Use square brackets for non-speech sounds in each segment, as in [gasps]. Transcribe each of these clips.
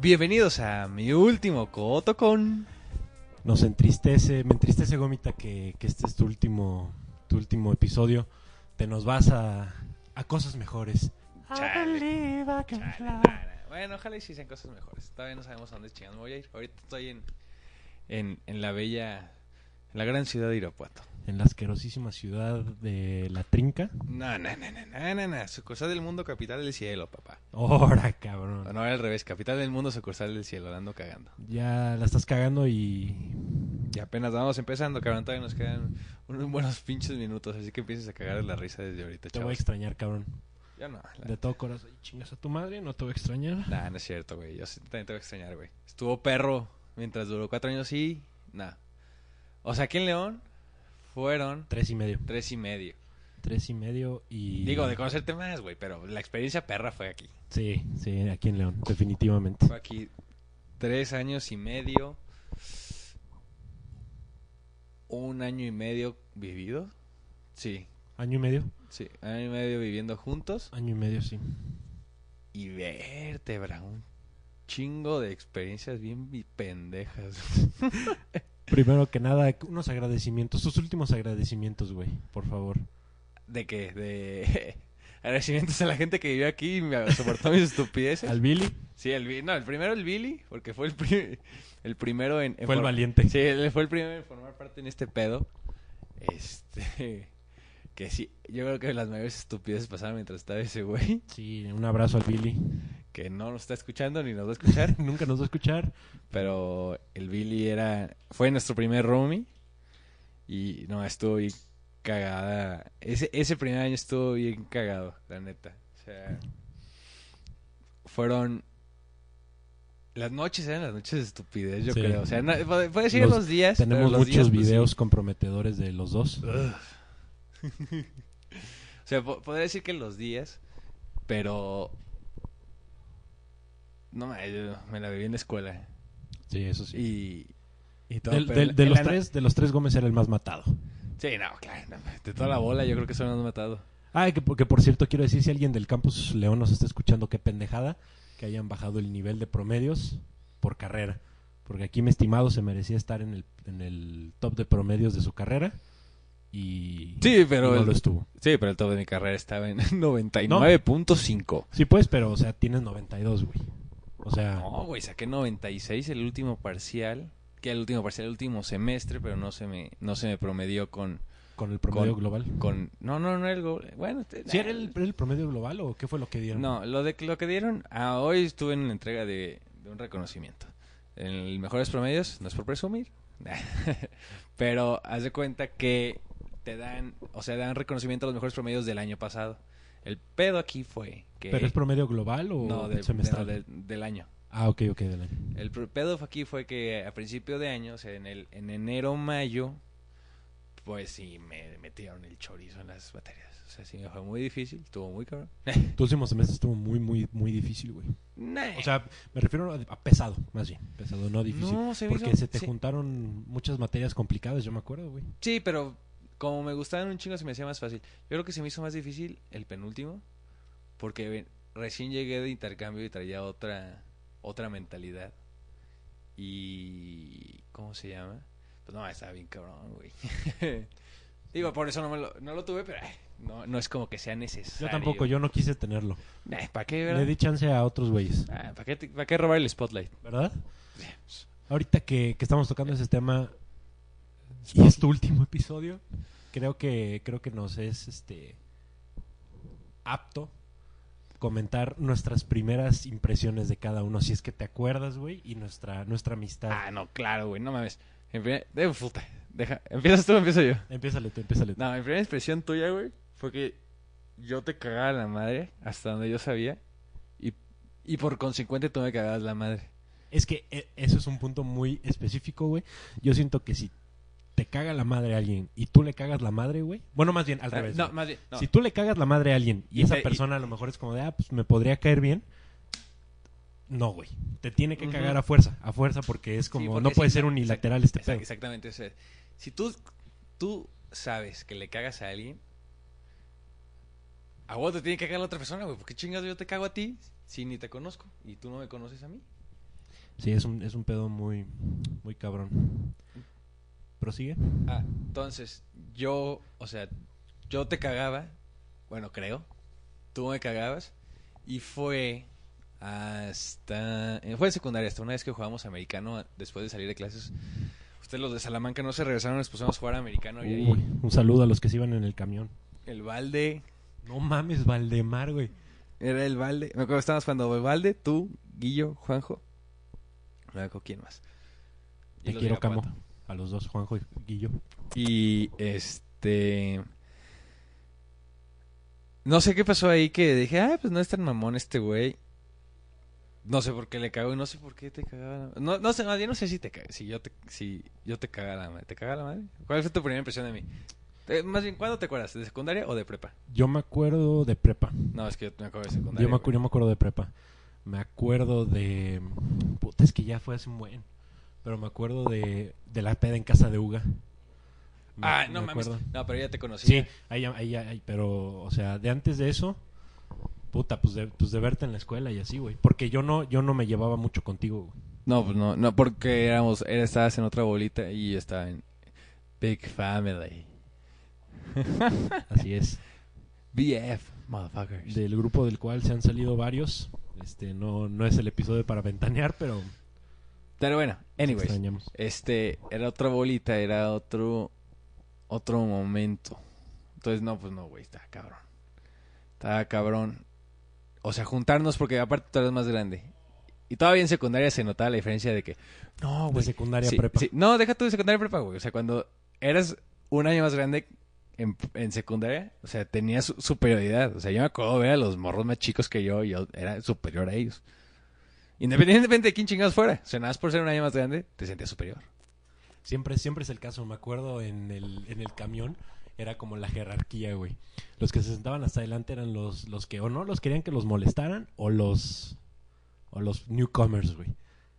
Bienvenidos a mi último coto con. Nos entristece, me entristece Gomita que, que este es tu último, tu último episodio. Te nos vas a, a cosas mejores. Chale. Chale, Bueno, ojalá y sí sean cosas mejores. Todavía no sabemos a dónde chingados voy a ir. Ahorita estoy en, en, en la bella, en la gran ciudad de Irapuato. En la asquerosísima ciudad de La Trinca. No, no, no, no, no, no, no. Sucursal del mundo, capital del cielo, papá. Ora, cabrón. No, era al revés. Capital del mundo, sucursal del cielo. Dando cagando. Ya la estás cagando y... Y apenas vamos empezando, cabrón. Todavía nos quedan unos buenos pinches minutos. Así que empieces a cagar la risa desde ahorita, Te voy a extrañar, cabrón. Yo no. la- De todo corazón. Chingas a tu madre, no te voy a extrañar. Nah, no es cierto, güey. Yo también te voy a extrañar, güey. Estuvo perro mientras duró cuatro años y... Nah. O sea, aquí en León fueron Tres y medio. tres y medio. Tres y medio y... Digo, de conocerte más, güey. Pero la experiencia perra fue aquí. Sí, sí, aquí en León, definitivamente. Fue aquí tres años y medio. Un año y medio vivido. Sí, Año y medio. sí. Año y medio viviendo juntos. Año y medio, sí. Y vértebra, un chingo de experiencias bien bi- pendejas. [laughs] Primero que nada, unos agradecimientos. Tus últimos agradecimientos, güey, por favor. ¿De qué? De [laughs] agradecimientos a la gente que vivió aquí y me soportó mis estupideces. Al Billy Sí, el Billy. No, el primero el Billy, porque fue el, pri- el primero en... en fue el valiente. Sí, él fue el primero en formar parte en este pedo. Este... [laughs] Que sí, yo creo que las mayores estupideces pasaron mientras estaba ese güey. Sí, un abrazo al Billy. Que no nos está escuchando ni nos va a escuchar. [laughs] Nunca nos va a escuchar. Pero el Billy era... Fue nuestro primer roomie. Y no, estuvo bien cagada. Ese, ese primer año estuvo bien cagado, la neta. O sea... Fueron... Las noches eran las noches de estupidez, yo Sí. creo. O sea, no- puede decir Los- los días. Tenemos los muchos días, pues, videos comprometedores de los dos. [laughs] O sea, po- podría decir que los días, pero... No, yo me la viví en la escuela. Sí, eso sí. Y... y todo, Del- del- de, los tres, de los tres Gómez era el más matado. Sí, no, claro. no, de toda la bola yo creo que solo nos han matado. Ah, que, porque por cierto quiero decir si alguien del campus León nos está escuchando, qué pendejada que hayan bajado el nivel de promedios por carrera. Porque aquí mi estimado se merecía estar en el, en el top de promedios de su carrera y, Sí, pero no el- lo estuvo. Sí, pero el top de mi carrera estaba en [laughs] 99.5. Sí, pues, pero o sea, tienes 92, güey. O sea, No, güey, saqué 96 el último parcial. Que el último parcial, el último semestre, pero no se me, no se me promedió con... con el promedio con- global. con no, no, no era el... Bueno, ¿Sí era el, era el promedio global o qué fue lo que dieron? No, lo de lo que dieron, ah, hoy estuve en la entrega de, de un reconocimiento. En el mejores promedios, no es por presumir, [laughs] pero haz de cuenta que te dan, o sea, dan reconocimiento a los mejores promedios del año pasado. El pedo aquí fue que ¿Pero es promedio global o no, de- semestral? de- de- del año. Ah, ok, ok, del año. El pedo aquí fue que a principio de año, o sea, en el en enero mayo, pues sí me metieron el chorizo en las materias. O sea, sí me fue muy difícil, estuvo muy cabrón. [laughs] Tu último semestre estuvo muy, muy, muy difícil, güey. Nah. O sea, me refiero a, pesado, más bien. Pesado, no difícil. No, se porque hizo- se te sí. juntaron muchas materias complicadas, yo me acuerdo, güey. Sí, pero como me gustaban un chingo se me hacía más fácil. Yo creo que se me hizo más difícil el penúltimo porque recién llegué de intercambio y traía otra otra mentalidad. Y ¿cómo se llama? Pues no, estaba bien cabrón, güey. [laughs] Digo, por eso no, me lo, no lo tuve, pero ay, no, no es como que sea necesario. Yo tampoco, yo no quise tenerlo. ¿Para qué, Le di chance a otros güeyes, Ah, ¿para, qué, te- para qué robar el spotlight? ¿verdad? Ahorita que, que estamos tocando ese tema y es tu último episodio, creo que creo que nos es este apto comentar nuestras primeras impresiones de cada uno, si es que te acuerdas, güey, y nuestra nuestra amistad. Ah, no, claro, güey, no mames. Puta, deja, ¿Empiezas tú empiezo yo? Empiézale tú, empiézale tú. No, mi primera expresión tuya, güey, fue que yo te cagaba la madre hasta donde yo sabía y, y por consecuente tú me cagabas la madre. Es que eh, eso es un punto muy específico, güey. Yo siento que si te caga la madre a alguien y tú le cagas la madre, güey. Bueno, más bien al revés. no, güey. más bien, no. Si tú le cagas la madre a alguien y, Y esa te- y- persona a lo mejor es como de, ah, pues me podría caer bien. No, güey. Te tiene que cagar a fuerza, a fuerza porque es Sí, como, porque no puede ser exact- unilateral este pedo. Exactamente, si tú, tú sabes que le cagas a alguien, a vos te tiene que cagar la otra persona, güey. ¿Por qué chingas yo te cago a ti si ni te conozco y tú no me conoces a mí? Sí, es un, es un pedo muy, muy cabrón. ¿Prosigue? Ah, entonces, yo, o sea, yo te cagaba, bueno, creo, tú me cagabas, y fue hasta, eh, fue en secundaria, hasta una vez que jugábamos americano después de salir de clases. Ustedes los de Salamanca no se regresaron, les pusimos a jugar americano y ahí un saludo a los que se iban en el camión. el balde, No mames, Valdemar, güey. era el balde, me acuerdo que estábamos jugando el balde, tú, Guillo, Juanjo, no me acuerdo quién más. Te Y quiero, Camo. A los dos, Juanjo y Guillo. Y este. No sé qué pasó ahí que dije, ah, pues no es tan mamón este güey. No sé por qué le cago y no sé por qué te cagaba la No, no sé, bien no sé si te si yo te, si yo te cagaba la madre. ¿Te cagaba la madre? ¿Cuál fue tu primera impresión de mí? Eh, más bien, ¿cuándo te acuerdas? ¿De secundaria o de prepa? Yo me acuerdo de prepa. No, es que yo me acuerdo de secundaria. Yo me, acu- güey. yo me acuerdo de prepa. Me acuerdo de... Puta, es que ya fue hace un buen. Pero me acuerdo de, de la peda en casa de Uga. Me- Ah, me no mames. acuerdo. No, pero ya te conocí. Sí, ahí, ahí, ahí, pero, o sea, de antes de eso, puta, pues de, pues de verte en la escuela y así, güey. Porque yo no, yo no me llevaba mucho contigo, güey. No, pues no, no, porque éramos, estabas en otra bolita y yo estaba en Big Family. Así es. [laughs] BF, motherfuckers. Del grupo del cual se han salido varios. Este, no, no es el episodio para ventanear, pero Pero bueno, anyways, este, era otra bolita, era otro, otro momento. Entonces, no, pues no, güey, estaba cabrón. Estaba cabrón. O sea, juntarnos porque aparte tú eres más grande. Y todavía en secundaria se notaba la diferencia de que, no, De güey. secundaria sí, prepa. sí. No, deja tú de secundaria prepa, güey. O sea, cuando eras un año más grande en, en secundaria, o sea, tenías su- superioridad. O sea, yo me acuerdo ver a los morros más chicos que yo y yo era superior a ellos. Independientemente de quién chingados fuera. O sea, nada por ser un año más grande, te sentías superior. Siempre, siempre es el caso. Me acuerdo en el, en el camión, era como la jerarquía, güey. Los que se sentaban hasta adelante eran los, los que o no los querían que los molestaran o los, o los newcomers, güey.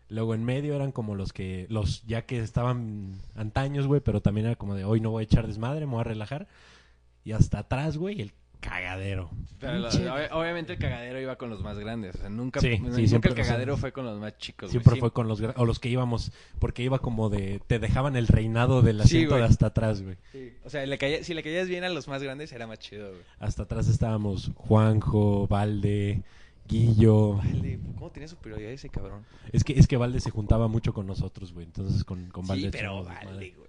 Luego en medio eran como los que, los ya que estaban antaños, güey, pero también era como de hoy no voy a echar desmadre, me voy a relajar. Y hasta atrás, güey, el cagadero. Pero lo- obviamente el cagadero iba con los más grandes. O sea, nunca, Sí, sí, nunca siempre, el o sea, cagadero fue con los más chicos. güey. Siempre Sí. fue con los o los que íbamos, porque iba como de, te dejaban el reinado del asiento güey. de hasta atrás, güey. Sí. O sea, le caía- si le caías bien a los más grandes era más chido, güey. Hasta atrás estábamos Juanjo, Valde, Guillo. Vale, ¿cómo tenía superioridad ese cabrón? Es que, es que Valde se juntaba mucho con nosotros, güey. Entonces con, con Valde. sí, pero desmadre. güey.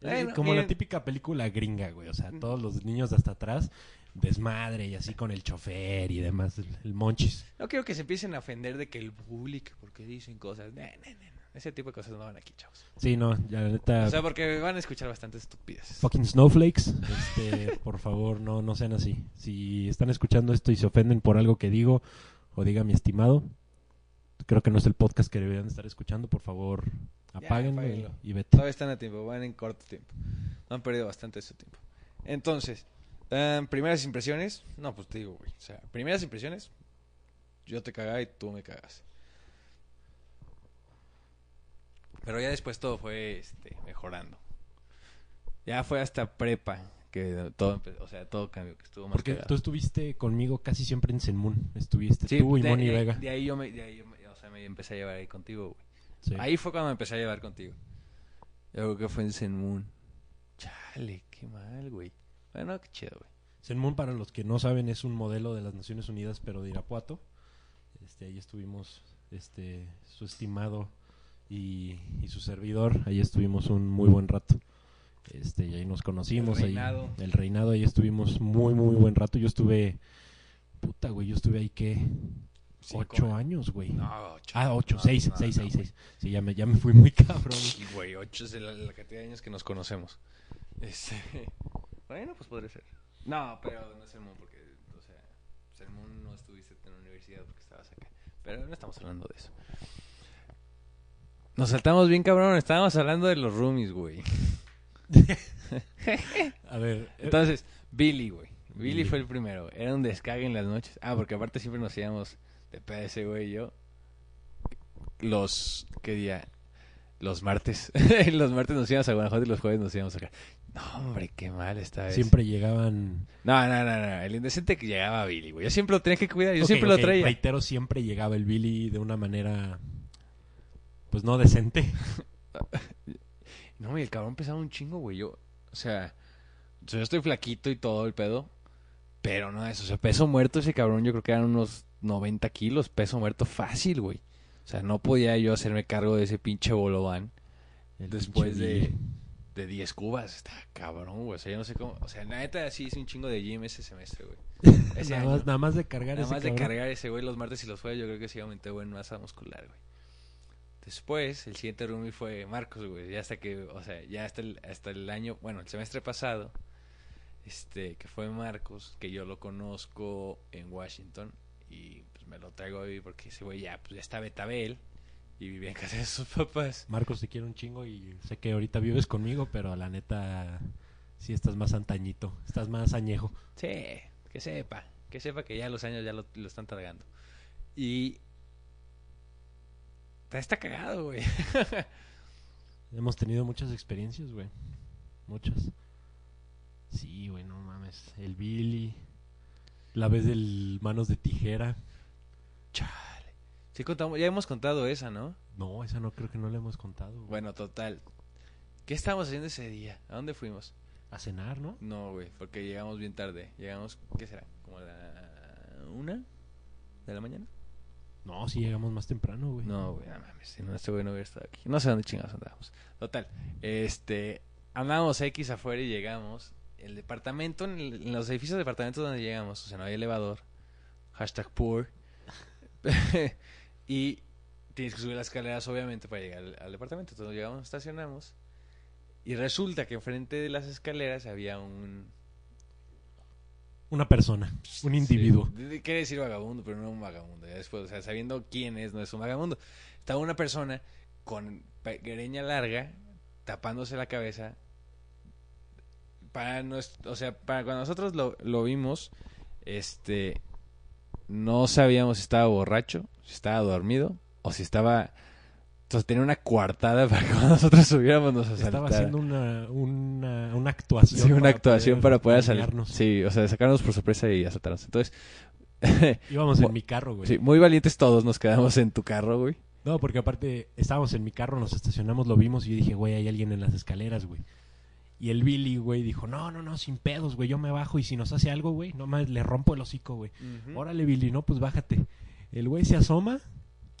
Bueno, como la típica película gringa, güey. O sea, todos los niños de hasta atrás, desmadre y así con el chofer y demás, el, el monchis. No quiero que se empiecen a ofender de que el que porque dicen cosas. No, no, no. Ese tipo de cosas no van aquí, chavos. Sí, no, ya la neta. O sea, porque van a escuchar bastantes estupideces. Fucking snowflakes, este, [laughs] por favor, no, no sean así. Si están escuchando esto y se ofenden por algo que digo o diga mi estimado, creo que no es el podcast que deberían estar escuchando. Por favor, apáguenlo y, apáguenlo. y vete. Todavía están a tiempo, van en corto tiempo. No han perdido bastante su tiempo. Entonces, em, primeras impresiones. No, pues te digo, güey. O sea, primeras impresiones. Yo te cagaba y tú me cagas. Pero ya después todo fue este, mejorando. Ya fue hasta prepa que todo o sea, todo cambió, que estuvo más Porque tú estuviste conmigo casi siempre en Senmun. Estuviste Sí, tú y de, Moni de- Vega. de ahí yo me, de ahí yo me- o sea, me empecé a llevar ahí contigo, güey. Sí. Ahí fue cuando me empecé a llevar contigo. Yo creo que fue en Zenmoon. Chale, qué mal, güey. Bueno, qué chido, güey. Senmun, para los que no saben, es un modelo de las Naciones Unidas, pero de Irapuato. Este, ahí estuvimos, este, su estimado y, y su servidor. Ahí estuvimos un muy buen rato. Este, y ahí nos conocimos. El ahí- reinado. el reinado, ahí estuvimos muy, muy buen rato. Yo estuve, puta, güey, yo estuve ahí, ¿qué? Cinco, ocho güey. años, güey. No, ocho. Ah, ocho, No, seis, no, seis, seis, seis. Sí, ya me, ya me fui muy cabrón. Sí, güey, ocho es la, la cantidad de años que nos conocemos. Este... [laughs] Bueno, pues podría ser. No, pero no es Zenmoon porque, o sea, Zenmoon no estuviste en la universidad porque estabas acá. Pero no estamos hablando de eso. Nos saltamos bien, cabrón. Estábamos hablando de los roomies, güey. [laughs] A ver, eh, Entonces, Billy, güey. Billy, Billy. fue el primero. Era un descague en las noches. Ah, porque aparte siempre nos íbamos de PS, güey y yo. Los, ¿qué día? Los martes. [laughs] los martes nos íbamos a Guanajuato y los jueves nos íbamos acá. No, hombre, qué mal esta vez. siempre llegaban. No, no, no, no. El indecente que llegaba Billy, güey. Yo siempre lo tenía que cuidar. Yo siempre lo traía. Reitero, siempre llegaba el Billy de una manera pues no decente. [laughs] No, y el cabrón pesaba un chingo, güey. Yo, o sea, yo estoy flaquito y todo el pedo. Pero no eso, o sea, peso muerto ese cabrón, yo creo que eran unos 90 kilos, peso muerto fácil, güey. O sea, no podía yo hacerme cargo de ese pinche bolobán El después pinche de, de 10 cubas. Está cabrón, güey. O sea, yo no sé cómo. O sea, la neta, sí hice un chingo de gym ese semestre, güey. [laughs] Ese nada, año. más, nada más de cargar Nada ese más de cargar ese güey los martes y los jueves, yo creo que sí aumenté buen masa muscular, güey. Después, el siguiente roomie fue Marcos, güey. Ya hasta que, o sea, ya hasta el, hasta el año, bueno, el semestre pasado, este, que fue Marcos, que yo lo conozco en Washington y pues me lo traigo hoy porque ese güey ya, pues ya está Betabel y vivía en casa de sus [laughs] papás. Marcos, te quiero un chingo y sé que ahorita vives conmigo, pero la neta, sí estás más antañito, estás más añejo. Sí, que sepa, que sepa que ya los años ya lo, lo están tragando. Y... Está cagado, güey. [laughs] Hemos tenido muchas experiencias, güey. Muchas. Sí, güey, no mames. El Billy. La vez del manos de tijera. Chale. Sí, contamos, ya hemos contado esa, ¿no? No, esa no creo que no la hemos contado. güey. Bueno, total. ¿Qué estábamos haciendo ese día? ¿A dónde fuimos? A cenar, ¿no? No, güey, porque llegamos bien tarde. Llegamos, ¿qué será? ¿Como a la una de la mañana? No, sí llegamos más temprano, güey. No, güey, no mames. Si no, este güey no hubiera estado aquí. No sé dónde chingados andábamos. Total. Este. Andábamos X afuera y llegamos. El departamento, en, el- en los edificios de departamentos donde llegamos, o sea, no hay elevador. Hashtag poor. [laughs] y tienes que subir las escaleras, obviamente, para llegar al, al departamento. Entonces llegamos, estacionamos. Y resulta que enfrente de las escaleras había un. Una persona, un individuo. Sí, Quiere decir vagabundo, pero no un vagabundo. Ya después, o sea, sabiendo quién es, no es un vagabundo. Estaba una persona con greña larga, tapándose la cabeza. Para nues- o sea, para cuando nosotros lo, lo vimos, este, no sabíamos si estaba borracho, si estaba dormido o si estaba, entonces tenía una coartada [laughs] para que cuando nosotros subiéramos nos Estaba asaltara. haciendo una, una, una actuación. Sí, una actuación para poder salir. dañarnos. Sí, o sea, sacarnos por sorpresa y asaltarnos. Entonces, [laughs] Íbamos Mo- en mi carro, güey. sí, muy valientes todos nos quedamos en tu carro, güey. No, porque aparte estábamos en mi carro, nos estacionamos, lo vimos y yo dije, güey, hay alguien en las escaleras, güey. Y el Billy, güey, dijo, no, no, no, sin pedos, güey, yo me bajo y si nos hace algo, güey, nomás le rompo el hocico, güey. Órale, Billy, no, pues bájate. El güey se asoma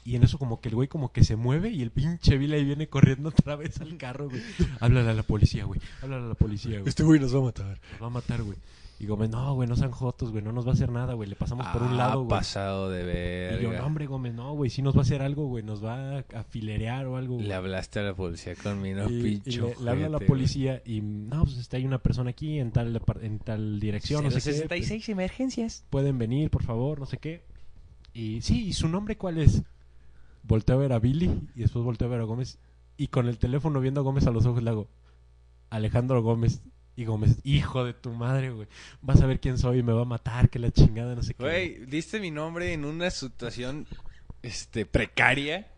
y en eso como que el güey como que se mueve y el pinche Billy ahí viene corriendo otra vez al carro, güey. Háblale a la policía, güey. Háblale a la policía, güey. Este güey nos va a matar. Nos va a matar, güey. Y Gómez, no, güey, no sean jotos, güey, no nos va a hacer nada, güey. Le pasamos por un lado, güey. pasado de ver. Y yo, no, hombre, Gómez, no, güey, sí nos va a hacer algo, güey, nos va a, filerear o algo, güey. Le hablaste a la policía con mi no y, le, le habla a la policía y, no, pues está, hay una persona aquí en tal, en tal dirección, no sé qué. pues, 66 emergencias. pueden venir, por favor, no sé qué. Y sí, ¿y su nombre cuál es? Volteo a ver a Billy y después volteo a ver a Gómez. Y con el teléfono viendo a Gómez a los ojos le hago, Alejandro Gómez. Y Gómez, hijo de tu madre, güey. Vas a ver quién soy y me va a matar, que la chingada, no sé qué. Güey, diste mi nombre en una situación este precaria.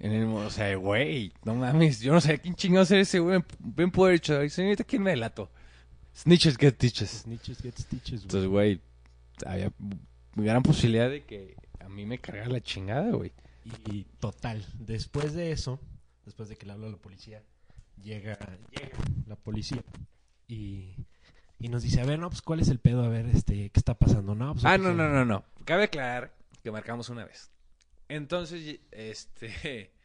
En el, o sea, güey, no mames, yo no sé quién chingados era ese güey. Bien poder dicho, "Ay, señorita, ¿quién me delató? Snitches get stitches. Snitches get stitches, güey. Entonces, güey, había gran posibilidad de que a mí me cargara la chingada, güey. Y total, después de eso, después de que le habla a la policía, llega, llega la policía y, y nos dice, a ver, no, pues cuál es el pedo, a ver, este, ¿qué está pasando? No, pues, Ah, no, no, no, no. Cabe aclarar que marcamos una vez. Entonces, este. [laughs]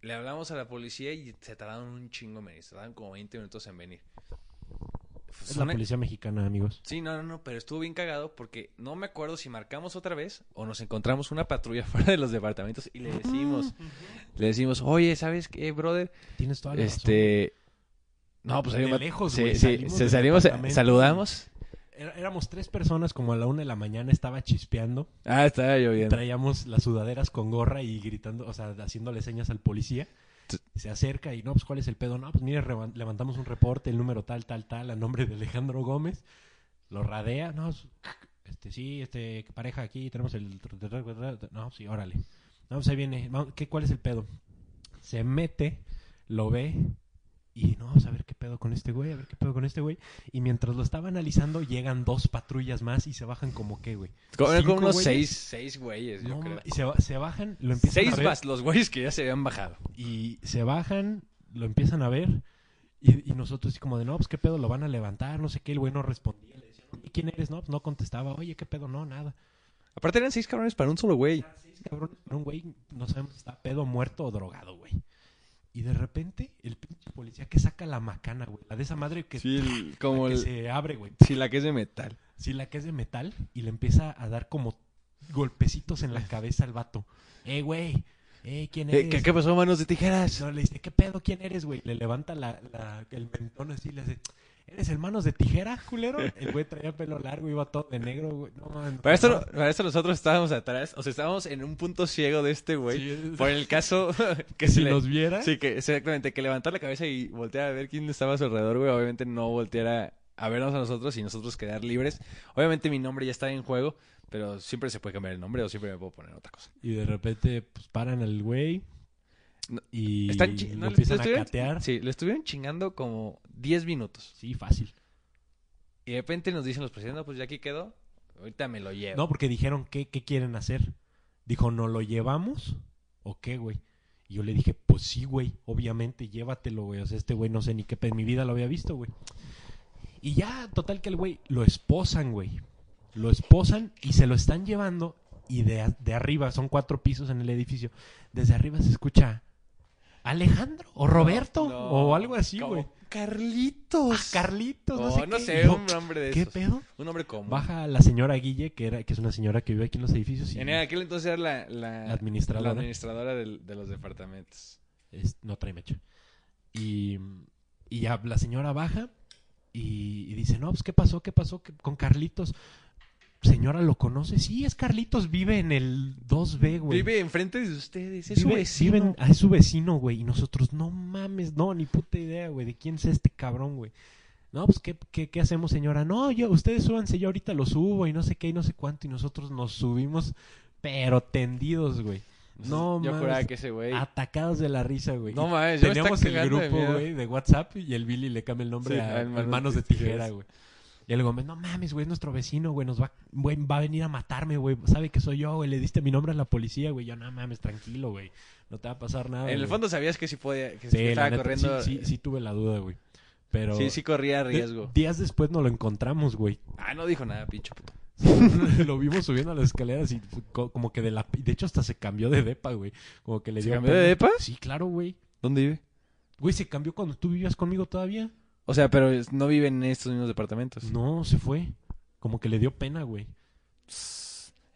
Le hablamos a la policía y se tardaron un chingo en venir. Se tardaron como 20 minutos en venir. Es la policía mexicana, amigos. Sí, no, no, no, pero estuvo bien cagado porque no me acuerdo si marcamos otra vez o nos encontramos una patrulla [laughs] fuera de los departamentos y le decimos, le decimos, oye, ¿sabes qué, brother? Tienes toda la razón. No, pues De ahí lejos, sí, salimos se salimos, departamento saludamos. Éramos tres personas, como a la una de la mañana estaba chispeando. Ah, estaba lloviendo. Traíamos las sudaderas con gorra y gritando, o sea, haciéndole señas al policía. Se acerca y no, pues ¿cuál es el pedo? No, pues mire, levantamos un reporte, el número tal, tal, tal, a nombre de Alejandro Gómez. Lo radea, no, este sí, este pareja aquí, tenemos el... No, sí, órale. No, pues ahí viene. ¿qué, ¿Cuál es el pedo? Se mete, lo ve Y no, vamos a ver qué pedo con este güey, a ver qué pedo con este güey. Y mientras lo estaba analizando, llegan dos patrullas más y se bajan como qué, güey. Como, Cinco unos güeyes. seis, seis güeyes, yo No, creo. y se, ba- se bajan, lo empiezan Seis a ver. más los güeyes que ya se habían bajado. Y se bajan, lo empiezan a ver. Y, y nosotros así como de, no, pues qué pedo, lo van a levantar, no sé qué. El güey no respondía. Le decían, "¿Y ¿quién eres? No, pues no contestaba. Oye, qué pedo, no, nada. Aparte eran seis cabrones para un solo güey. Cabrón, era un güey, no sabemos si está pedo, muerto o drogado, güey. Y de repente, el pinche policía que saca la macana, güey. La de esa madre que, Sí, el- se abre, güey. Sí, la que es de metal. Sí, la que es de metal. Y le empieza a dar como golpecitos en la cabeza al vato. Eh, güey. Eh, ¿quién eres? Eh, ¿qué, qué pasó, manos de tijeras? No, le dice, ¿qué pedo? ¿Quién eres, güey? Le levanta la, la- el mentón así, le hace, ¿eres el manos de tijera, culero? El güey traía pelo largo, iba todo de negro, güey. No, Para esto, para esto nosotros estábamos atrás, o sea, estábamos en un punto ciego de este güey. Sí, Por el caso [laughs] que si se nos viera, Sí, que exactamente, que levantar la cabeza y voltear a ver quién estaba a su alrededor, güey. Obviamente no volteara a vernos a nosotros y nosotros quedar libres. Obviamente mi nombre ya está en juego, pero siempre se puede cambiar el nombre o siempre me puedo poner otra cosa. y de repente, pues, paran al güey No, y Están chi- lo no, empiezan a estuvieron- catear. Sí. Sí, le estuvieron chingando como 10 minutos. fácil. Y de repente nos dicen los presidentes, no, pues ya aquí quedó, ahorita me lo llevo. No, porque dijeron, ¿qué, qué quieren hacer? Dijo, ¿no lo llevamos? ¿O qué, güey? Y yo le dije, pues sí, güey, obviamente, llévatelo, güey. O sea, este güey no sé ni qué en mi vida lo había visto, güey. Y ya, total que el güey lo esposan, güey. Lo esposan y se lo están llevando. Y de, de arriba, son cuatro pisos en el edificio. Desde arriba se escucha Alejandro o Roberto No, o algo así, güey. Carlitos. Ah, Carlitos, no Oh, sé no qué. sé, Y yo, un nombre de ¿Qué esos. pedo? Un nombre común. Baja la señora Guille, que era que es una señora que vive aquí en los edificios. Y En aquel entonces era la, la, La administradora. la administradora del- de los departamentos. es- no trae mecha. Y, y ya la señora baja y, y dice, no, pues ¿qué pasó? ¿Qué pasó ¿Qué- con Carlitos? Señora, ¿lo conoce? Sí, es Carlitos, vive en el 2B, güey. Vive enfrente de ustedes, es su Vive- vecino. viven- ah, es su vecino, güey. Y nosotros, no mames, no, ni puta idea, güey, de quién es este cabrón, güey. No, pues, ¿qué, qué, qué hacemos, señora? No, yo, ustedes súbanse, yo ahorita lo subo y no sé qué y no sé cuánto. Y nosotros nos subimos, pero tendidos, güey. No, Yo mames. juraba que ese güey... Atacados de la risa, güey. No mames, yo Teníamos el grupo, güey, de WhatsApp y el Billy le cambia el nombre Sí, a, al al Manos Manos de Tijera, güey. Y el Gómez, no mames, güey, es nuestro vecino, güey, nos va, güey, va a venir a matarme, güey. Sabe que soy yo, güey, le diste mi nombre a la policía, güey. Yo, no mames, tranquilo, güey. No te va a pasar nada. en el güey". fondo sabías que sí podía, que sí, sí la estaba neta, corriendo... sí, sí, sí tuve la duda, güey. Pero sí, sí corría riesgo. días después nos lo encontramos, güey. Ah, no dijo nada, pinche puto. [laughs] lo vimos subiendo a las escaleras y co- como que de la... De hecho, hasta se cambió de depa, güey. Como que le ¿Se dio... cambió de depa? Sí, claro, güey. ¿Dónde vive? Güey, se cambió cuando tú vivías conmigo todavía. O sea, pero no vive en estos mismos departamentos. No, se fue. Como que le dio pena, güey.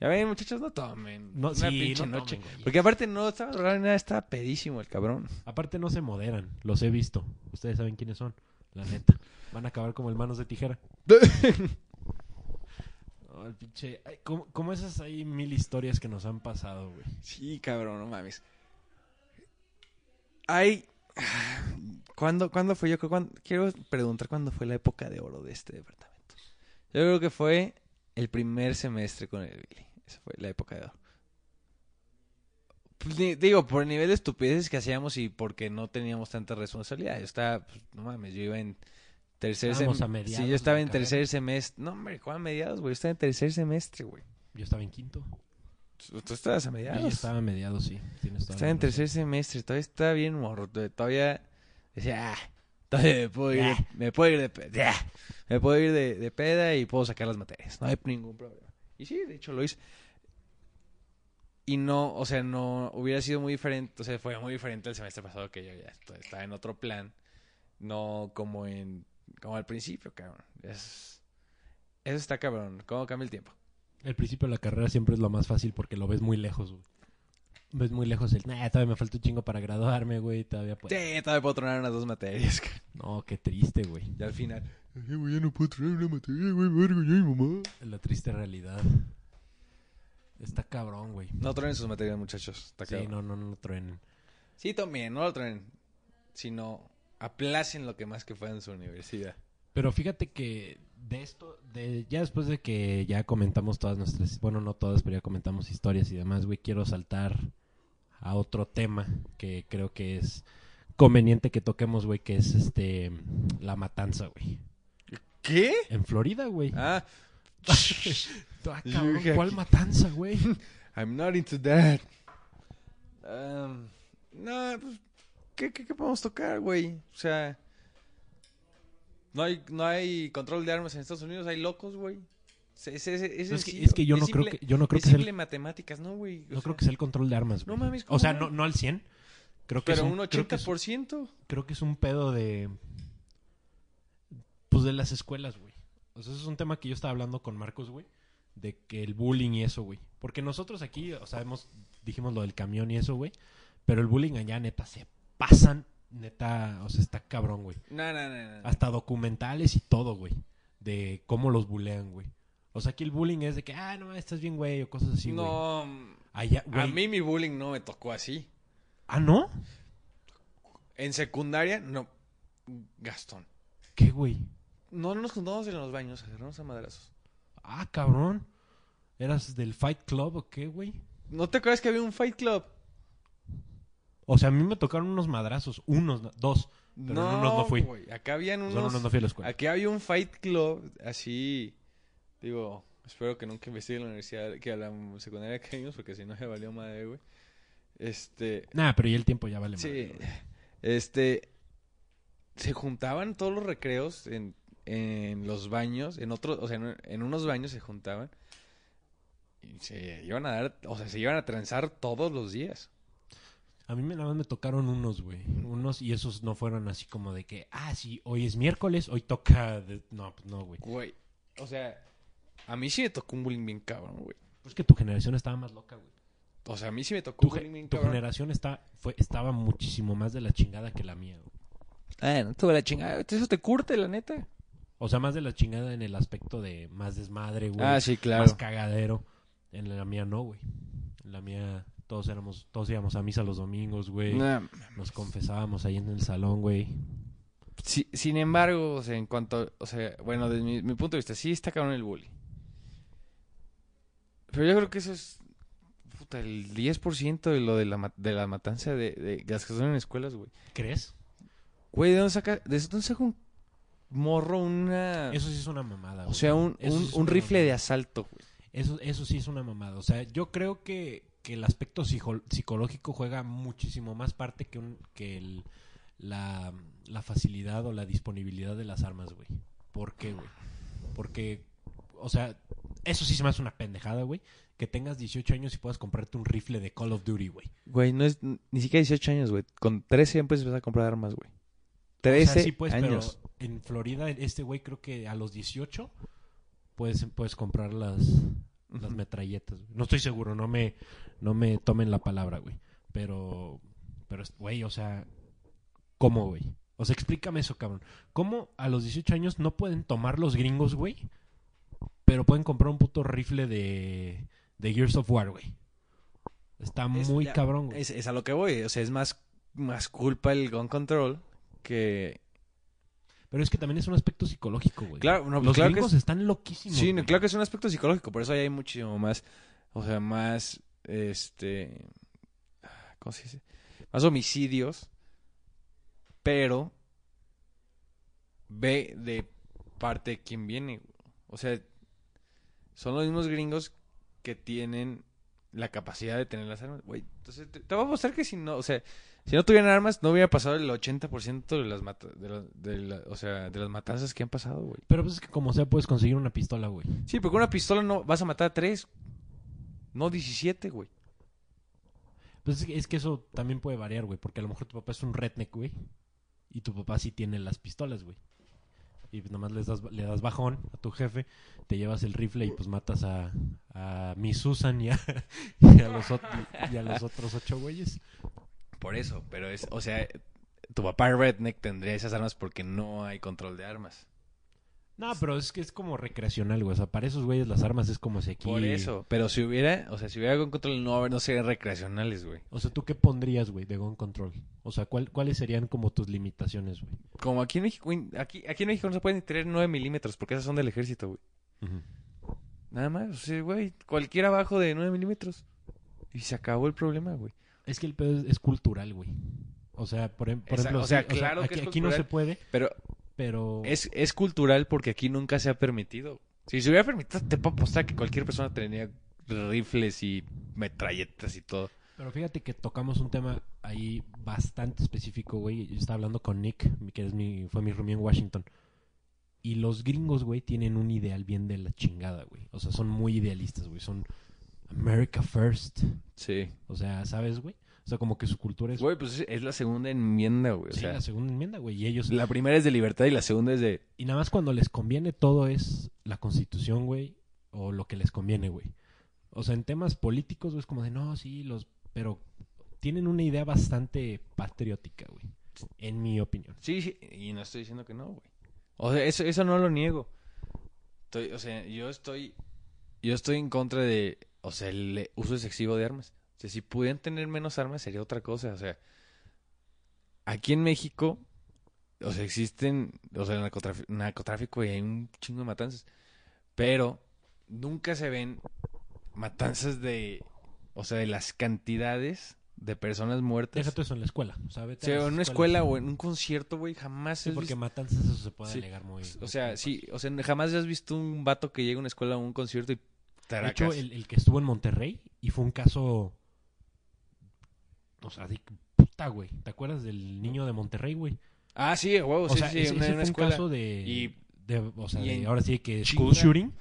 Ya ven, muchachos, no tomen. No, Una sí, pinche no noche. tomen. Porque aparte no estaba drogado ni nada, estaba pedísimo el cabrón. Aparte no se moderan, los he visto. Ustedes saben quiénes son, la neta. Van a acabar como el manos de tijera. [laughs] No, el pinche... ay, esas hay mil historias que nos han pasado, güey. Sí, cabrón, no mames. Hay... ¿Cuándo, ¿Cuándo fue? Yo creo, cuándo- quiero preguntar cuándo fue la época de oro de este departamento. Yo creo que fue el primer semestre con el Billy. Esa fue la época de oro. Pues, digo, por el nivel de estupideces que hacíamos y porque no teníamos tanta responsabilidad. Yo estaba, pues, no mames, yo iba en tercer semestre. Sí, yo estaba en carrera. tercer semestre. No, hombre, ¿cuál mediados, güey? Yo estaba en tercer semestre, güey. Yo estaba en quinto. Tú estabas a Yo mediados. estaba a mediados, sí. Tienes toda Estaba en razón. tercer semestre, todavía estaba bien morro, to- todavía decía, ah, todavía me puedo ir, de, me puedo ir de, ya, me puedo ir de, de peda y puedo sacar las materias, no hay ningún problema. Y sí, de hecho lo hice. Y no, o sea, no hubiera sido muy diferente, o sea, fue muy diferente el semestre pasado que yo ya estaba en otro plan, no como en, como al principio, cabrón. Es, eso está cabrón, cómo cambia el tiempo. El principio de la carrera siempre es lo más fácil porque lo ves muy lejos, güey. Ves muy lejos el... Nah, todavía me falta un chingo para graduarme, güey. Todavía puedo... Sí, todavía puedo tronar unas dos materias. No, qué triste, güey. Y al final, Ay, güey, ya no puedo traer una materia, güey, me va a regañar mi mamá. La triste realidad. Está cabrón, güey. no tronen sus materias, muchachos. Está Sí, cabrón. no, no, no truenen. Sí, también, no lo traen, sino aplacen lo que más que puedan en su universidad. Pero fíjate que de esto, de ya después de que ya comentamos todas nuestras, bueno, no todas, pero ya comentamos historias y demás, güey, quiero saltar a otro tema que creo que es conveniente que toquemos, güey, que es este la matanza, güey. ¿Qué? En Florida, güey. Ah, [laughs] Ah, cabrón, ¿Cuál matanza, güey? [laughs] I'm not into that. Um, no, pues, ¿qué, qué, qué podemos tocar, güey? O sea, no hay, no hay control de armas en Estados Unidos, hay locos, güey. Es, es- es- que, sencillo. es que yo no simple- creo que yo no creo es que sea el, matemáticas, ¿no, güey? No sea, creo que sea el control de armas, No güey. mames, O ¿cómo sea, no? no, no al 100. Creo que Pero es un creo que es- 80%. creo que es un pedo de pues de las escuelas, güey. O sea, eso es un tema que yo estaba hablando con Marcos, güey, de que el bullying y eso, güey. Porque nosotros aquí, o sea, hemos dijimos lo del camión y eso, güey, pero el bullying allá neta se pasan, neta, o sea, está cabrón, güey. No, no, no, no. Hasta documentales y todo, güey, de cómo los bulean, güey. O sea, aquí el bullying es de que, ah, no, estás bien, güey, o cosas así, güey. no, Allá, a mí mi bullying no me tocó así. Ah, ¿no? En secundaria, no. Gastón. ¿Qué, güey? No nos juntamos en los baños a agarrarnos a madrazos. Ah, cabrón. ¿Eras del Fight Club o qué, güey? ¿No te acuerdas que había un Fight Club? O sea, a mí me tocaron unos madrazos, unos, no- dos. Pero en unos no fui. güey, Acá habían O unos... sea, en unos no fui a la escuela. Aquí había un Fight Club así... Digo, espero que nunca investigue en la universidad, que a la secundaria que vimos, porque si no me valió madre, güey. Este... Nah, pero ya el tiempo ya vale Sí, madre, güey. este... Se juntaban todos los recreos en, en los baños, en otros, o sea, en, en unos baños se juntaban y se iban a dar, o sea, se iban a transar todos los días. A mí me- nada más me tocaron unos, güey. Unos y esos no fueron así como de que, ah, sí, hoy es miércoles, hoy toca... de- No, pues no, güey. Güey, o sea, a mí sí me tocó un bullying bien cabrón, güey. Pues que tu generación estaba más loca, güey. O sea, a mí sí me tocó Tu, bullying bien tu cabrón. generación está, fue, estaba muchísimo más de la chingada que la mía, güey. Ah, no tuve la chingada. Eso te curte, la neta. O sea, más de la chingada en el aspecto de más desmadre, güey. Ah, sí, claro. Más cagadero. En la mía no, güey. En la mía todos éramos, todos íbamos a misa los domingos, güey. Nah, Nos confesábamos ahí en el salón, güey. si- sin embargo, o sea, en cuanto, o sea, bueno, desde mi, mi punto de vista, sí está cabrón el bullying. Pero yo creo que eso es, puta, el 10% de lo de la, de la matanza de, de las que son en escuelas, güey. ¿Crees? Güey, ¿de dónde saca, de dónde saca un morro una, Eso sí es una mamada, o güey. sea, un, un, sí un rifle de asalto, güey? Eso, eso sí es una mamada. O sea, yo creo que, que el aspecto psicológico juega muchísimo más parte que, un, que el, la, la facilidad o la disponibilidad de las armas, güey. ¿Por qué, güey? Porque, o sea, eso sí se me hace una pendejada, güey. Que tengas 18 años y puedas comprarte un rifle de Call of Duty, güey. Güey, no es ni siquiera 18 años, güey. Con 13 ya empiezas a comprar armas, güey. O 13 sea, sí, pues, años. pero en Florida, este güey creo que a los 18 puedes, puedes comprar las, las metralletas. güey. No estoy seguro, no me, no me tomen la palabra, güey. Pero, pero, güey, o sea, ¿cómo, güey? O sea, explícame eso, cabrón. ¿Cómo a los 18 años no pueden tomar los gringos, güey? Pero pueden comprar un puto rifle de, de Gears of War, güey. Está Es- muy ya, cabrón, güey. Es, es a lo que voy. O sea, es más, más culpa el gun control que... Pero es que también es un aspecto psicológico, güey. Claro, no, pues los claro que gringos es- están loquísimos. Sí, güey. claro que es un aspecto psicológico. Por eso ahí hay muchísimo más... O sea, más... Este... ¿Cómo se dice? Más homicidios. Pero... Ve de parte de quién viene. O sea... Son los mismos gringos que tienen la capacidad de tener las armas. Güey, entonces te, te voy a mostrar que si no... O sea... Si no tuvieran armas, no hubiera pasado el 80% de las, mata- de, la- de la- o sea, de las matanzas que han pasado, güey. Pero pues es que como sea puedes conseguir una pistola, güey. Sí, porque una pistola no vas a matar a tres. No 17, güey. Pues es que, es que eso también puede variar, güey. Porque a lo mejor tu papá es un redneck, güey. Y tu papá sí tiene las pistolas, güey. Y pues nomás les das, le das bajón a tu jefe, te llevas el rifle y pues matas a, a Miss Susan y a, [laughs] y a los, y a los otros ocho güeyes. Por eso, pero es, o sea, tu papá redneck tendría esas armas porque no hay control de armas. No, pero es que es como recreacional, güey. O sea, para esos güeyes las armas es como si aquí... Por eso, pero si hubiera, o sea, si hubiera con control no, no serían recreacionales, güey. O sea, ¿tú qué pondrías, güey, de gun control? O sea, ¿cuál- ¿cuáles serían como tus limitaciones, güey? Como aquí en México, aquí, aquí en México no se pueden tener 9 milímetros porque esas son del ejército, güey. Nada más, o sea, güey, cualquier abajo de 9 milímetros. Y se acabó el problema, güey. Es que el pedo es, es cultural, güey. O sea, por, em- por Esa- ejemplo, o sea, sí, claro que aquí, es aquí no se puede, Pero pero es, es cultural porque aquí nunca se ha permitido. Si se hubiera permitido, te puedo apostar que cualquier persona tenía rifles y metralletas y todo. Pero fíjate que tocamos un tema ahí bastante específico, güey. Yo estaba hablando con Nick, que es mi, fue mi roomie en Washington. Y los gringos, güey, tienen un ideal bien de la chingada, güey. O sea, son muy idealistas, güey. Son America First. Sí. O sea, ¿sabes, güey? O sea, como que su cultura es... Güey, pues es- la segunda enmienda, güey. O sí, sea, la segunda enmienda, güey. Y ellos... la primera es de libertad y la segunda es de... Y nada más cuando les conviene todo es la constitución, güey. O lo que les conviene, güey. O sea, en temas políticos, güey, es como de, no, sí, los... Pero tienen una idea bastante patriótica, güey. En mi opinión. Sí, sí, y no estoy diciendo que no, güey. O sea, eso, eso no lo niego. Estoy, o sea, yo estoy, yo estoy en contra de, o sea, el uso excesivo de armas. Sea, si pudieran tener menos armas sería otra cosa. O sea, aquí en México, o sea, existen, o sea, narcotráfico, narcotráfico y hay un chingo de matanzas. Pero nunca se ven matanzas de, o sea, de las cantidades de personas muertas. Déjate eso en la escuela. O sea, O vete sea, en una escuela o en un concierto, güey, jamás Sí, porque visto- matanzas eso se puede Sí. alegar muy... O sea, sí, o sea, jamás has visto un vato que llega a una escuela o un concierto y De taracas. hecho, el, el que estuvo en Monterrey y fue un caso... O sea, de puta, güey. ¿Te acuerdas del niño de Monterrey, güey? Ah, sí, huevo, O sí, sea, sí, ese, una, ese una fue un caso de... Y- de- o sea, y de- en ahora sí que school shooting.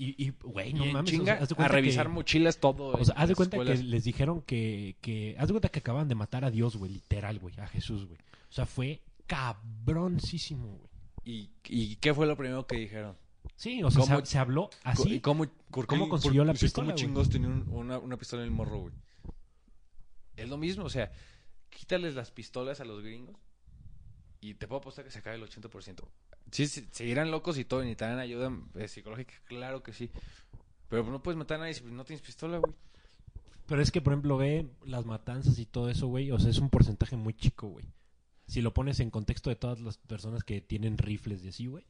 Y, güey, no y mames. o chinga, sea, a revisar que- mochilas, todo. O sea, haz de cuenta escuelas. que les dijeron que, que... Haz de cuenta que acaban de matar a Dios, güey. Literal, güey. A Jesús, güey. O sea, fue cabroncísimo, güey. ¿Y, ¿Y qué fue lo primero que dijeron? Sí, o sea, ¿Cómo- se, se habló así. ¿Y cómo, ¿Cómo qué- consiguió por- la pistola, ¿Cómo tenía un- una, una pistola en el morro, güey? Es lo mismo, o sea, quítales las pistolas a los gringos y te puedo apostar que se acabe el 80%. Sí, seguirán locos y todo, y necesitarán ayuda eh, psicológica, claro que sí. Pero no puedes matar a nadie si no tienes pistola, güey. Pero es que, por ejemplo, ve las matanzas y todo eso, güey. O sea, es un porcentaje muy chico, güey. Si lo pones en contexto de todas las personas que tienen rifles y así, güey.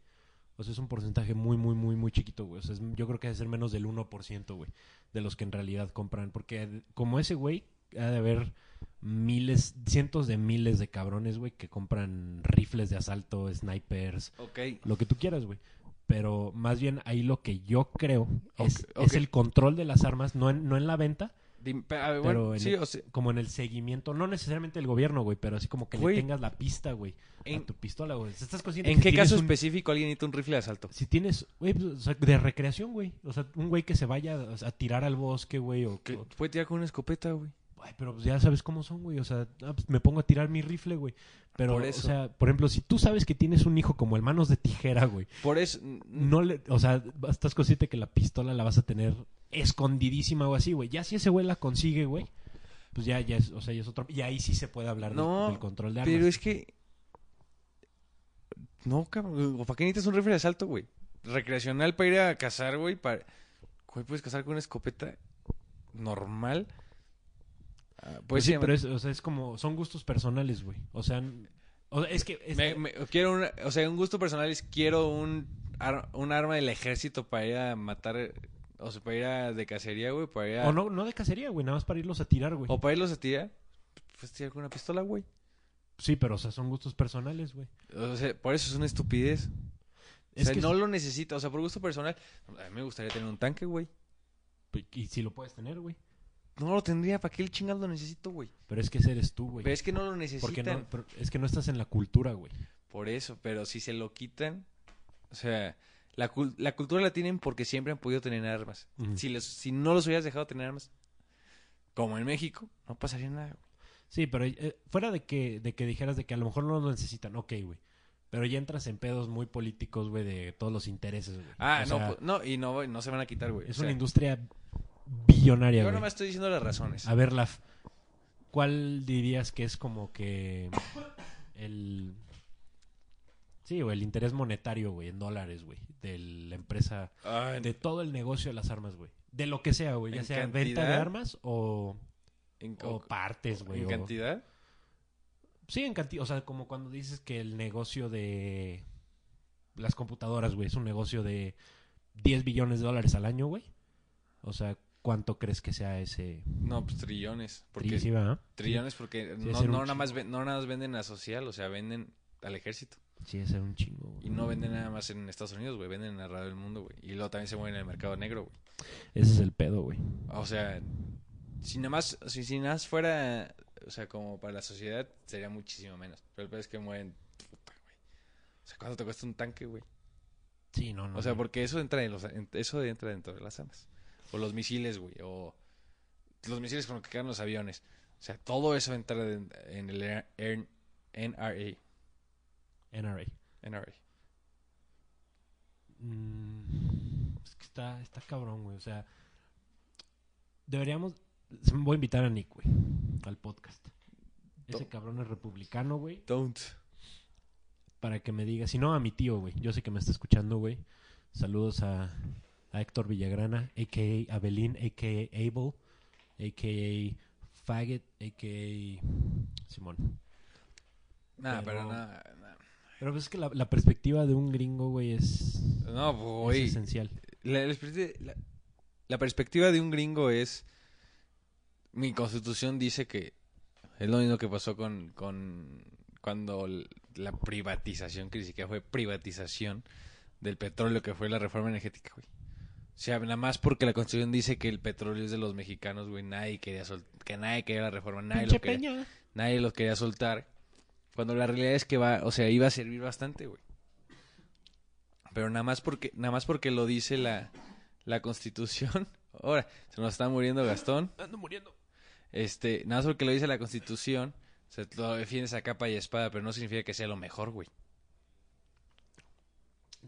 O sea, es un porcentaje muy, muy, muy, muy chiquito, güey. O sea, yo creo que debe ser menos del 1%, güey. De los que en realidad compran. Porque como ese, güey, ha de haber miles, cientos de miles de cabrones, güey, que compran rifles de asalto, snipers, Ok. lo que tú quieras, güey. Pero más bien ahí lo que yo creo es, el control de las armas, no en, no en la venta, Dim- Pero en sí, el- o sea, como en el seguimiento, no necesariamente el gobierno, güey, pero así como que Güey. le tengas la pista, güey, en, a tu pistola, güey. Estás consciente ¿en que qué caso un- específico alguien necesita un rifle de asalto? Si tienes, güey, pues, o sea, de recreación, güey. O sea, un güey que se vaya a tirar al bosque, güey, o... Que o- puede tirar con una escopeta, güey. Ay, pero pues ya sabes cómo son, güey. O sea, ah, pues, me pongo a tirar mi rifle, güey. Pero, Por o eso. sea, por ejemplo, si tú sabes que tienes un hijo como el manos de tijera, güey. Por eso, No le, o sea, estás consciente que la pistola la vas a tener escondidísima o así, güey. Ya si ese güey la consigue, güey, pues ya, ya es, o sea, ya es otro. Y ahí sí se puede hablar del, control de armas. Pero es que. No, cabrón. ¿Para qué necesitas un rifle de asalto, güey? Recreacional para ir a cazar, güey. Para... Güey, puedes cazar con una escopeta normal. Ah, Pues pues sí, pero es, o sea, es como, son gustos personales, güey. O sea, o sea, es que... es- me- me- quiero una, o sea, un gusto personal es quiero un, ar- un arma del ejército para ir a matar, o sea, para ir a de cacería, güey, para ir a, O no, no de cacería, güey, nada más para irlos a tirar, güey. o para irlos a tirar, pues tirar con una pistola, güey. Sí, pero, o sea, son gustos personales, güey. O sea, por eso es una estupidez. O Es sea, que no lo necesito, o sea, por gusto personal, a mí me gustaría tener un tanque, güey. Y si lo puedes tener, güey. No lo tendría, ¿para qué el chingado lo necesito, güey? Pero es que ese eres tú, güey. Pero es que no lo necesitan. Porque no, pero es que no estás en la cultura, güey. Por eso, pero si se lo quitan, o sea, la, cul- la cultura la tienen porque siempre han podido tener armas. Si, les- si no los hubieras dejado tener armas, como en México, no pasaría nada. güey. Sí, pero eh, fuera de que, de que dijeras de que a lo mejor no lo necesitan, ok, güey. Pero ya entras en pedos muy políticos, güey, de todos los intereses, güey. Ah, O no, sea, pues, no, y no, no se van a quitar, güey. Es O sea, una industria billonaria, yo güey. no me estoy diciendo las razones. A ver, Laf, ¿cuál dirías que es como que el... Sí, güey, el interés monetario, güey, en dólares, güey, de la empresa, Ah, de todo el negocio de las armas, güey. De lo que sea, güey, ya ¿En sea venta de cantidad? armas o, en, o partes, güey. en o- cantidad. Sí, en cantidad, o sea, como cuando dices que el negocio de las computadoras, güey, es un negocio de 10 billones de dólares al año, güey. O sea, cuánto crees que sea ese... No, pues trillones. Porque, Sí. Trillones porque Sí, no, nada más, no nada más venden a social, o sea, venden al ejército. Sí, era un chingo, güey. Y no venden nada más en Estados Unidos, güey. Venden en el radio del mundo, güey. Y luego también se mueven en el mercado negro, güey. Ese es el pedo, güey. O sea, si nada más, si, si nada más fuera, o sea, como para la sociedad, sería muchísimo menos. Pero el peor es que mueven, puta, güey. O sea, ¿cuánto te cuesta un tanque, güey? Sí, no, no. O sea, porque eso entra, en los, en- eso entra dentro de las armas. O los misiles, güey. O los misiles con los que quedan los aviones. O sea, todo eso entra en, en el NRA. NRA. NRA. Mm, es que está, está cabrón, güey. O sea, deberíamos. Voy a invitar a Nick, güey, al podcast. Ese cabrón es republicano, güey. Don't. Para que me diga. Si no, a mi tío, güey. Yo sé que me está escuchando, güey. Saludos a, a Héctor Villagrana, a.k.a. Abelín, a.k.a. Abel, a.k.a. Faggot, a.k.a. Simón. Nada, pero, Pero- nada. Pero pues es que la, la perspectiva de un gringo, güey, es, No, pues, es esencial. La, la perspectiva- la- la perspectiva de un gringo es. Mi constitución dice que. Es lo mismo que pasó con. con cuando la privatización, que ni siquiera fue privatización del petróleo, que fue la reforma energética, güey. O sea, nada más porque la constitución dice que el petróleo es de los mexicanos, güey. Nadie quería sol- que nadie quería la reforma, nadie lo quería Peña. nadie los quería soltar. Cuando la realidad es que va, o sea, iba a servir bastante, güey. Pero nada más porque, nada más porque lo dice la, la constitución. [laughs] Ahora, se nos está muriendo Gastón. Ando muriendo. Este, nada más porque lo dice la constitución, se lo defiendes a capa y espada, pero no significa que sea lo mejor, güey.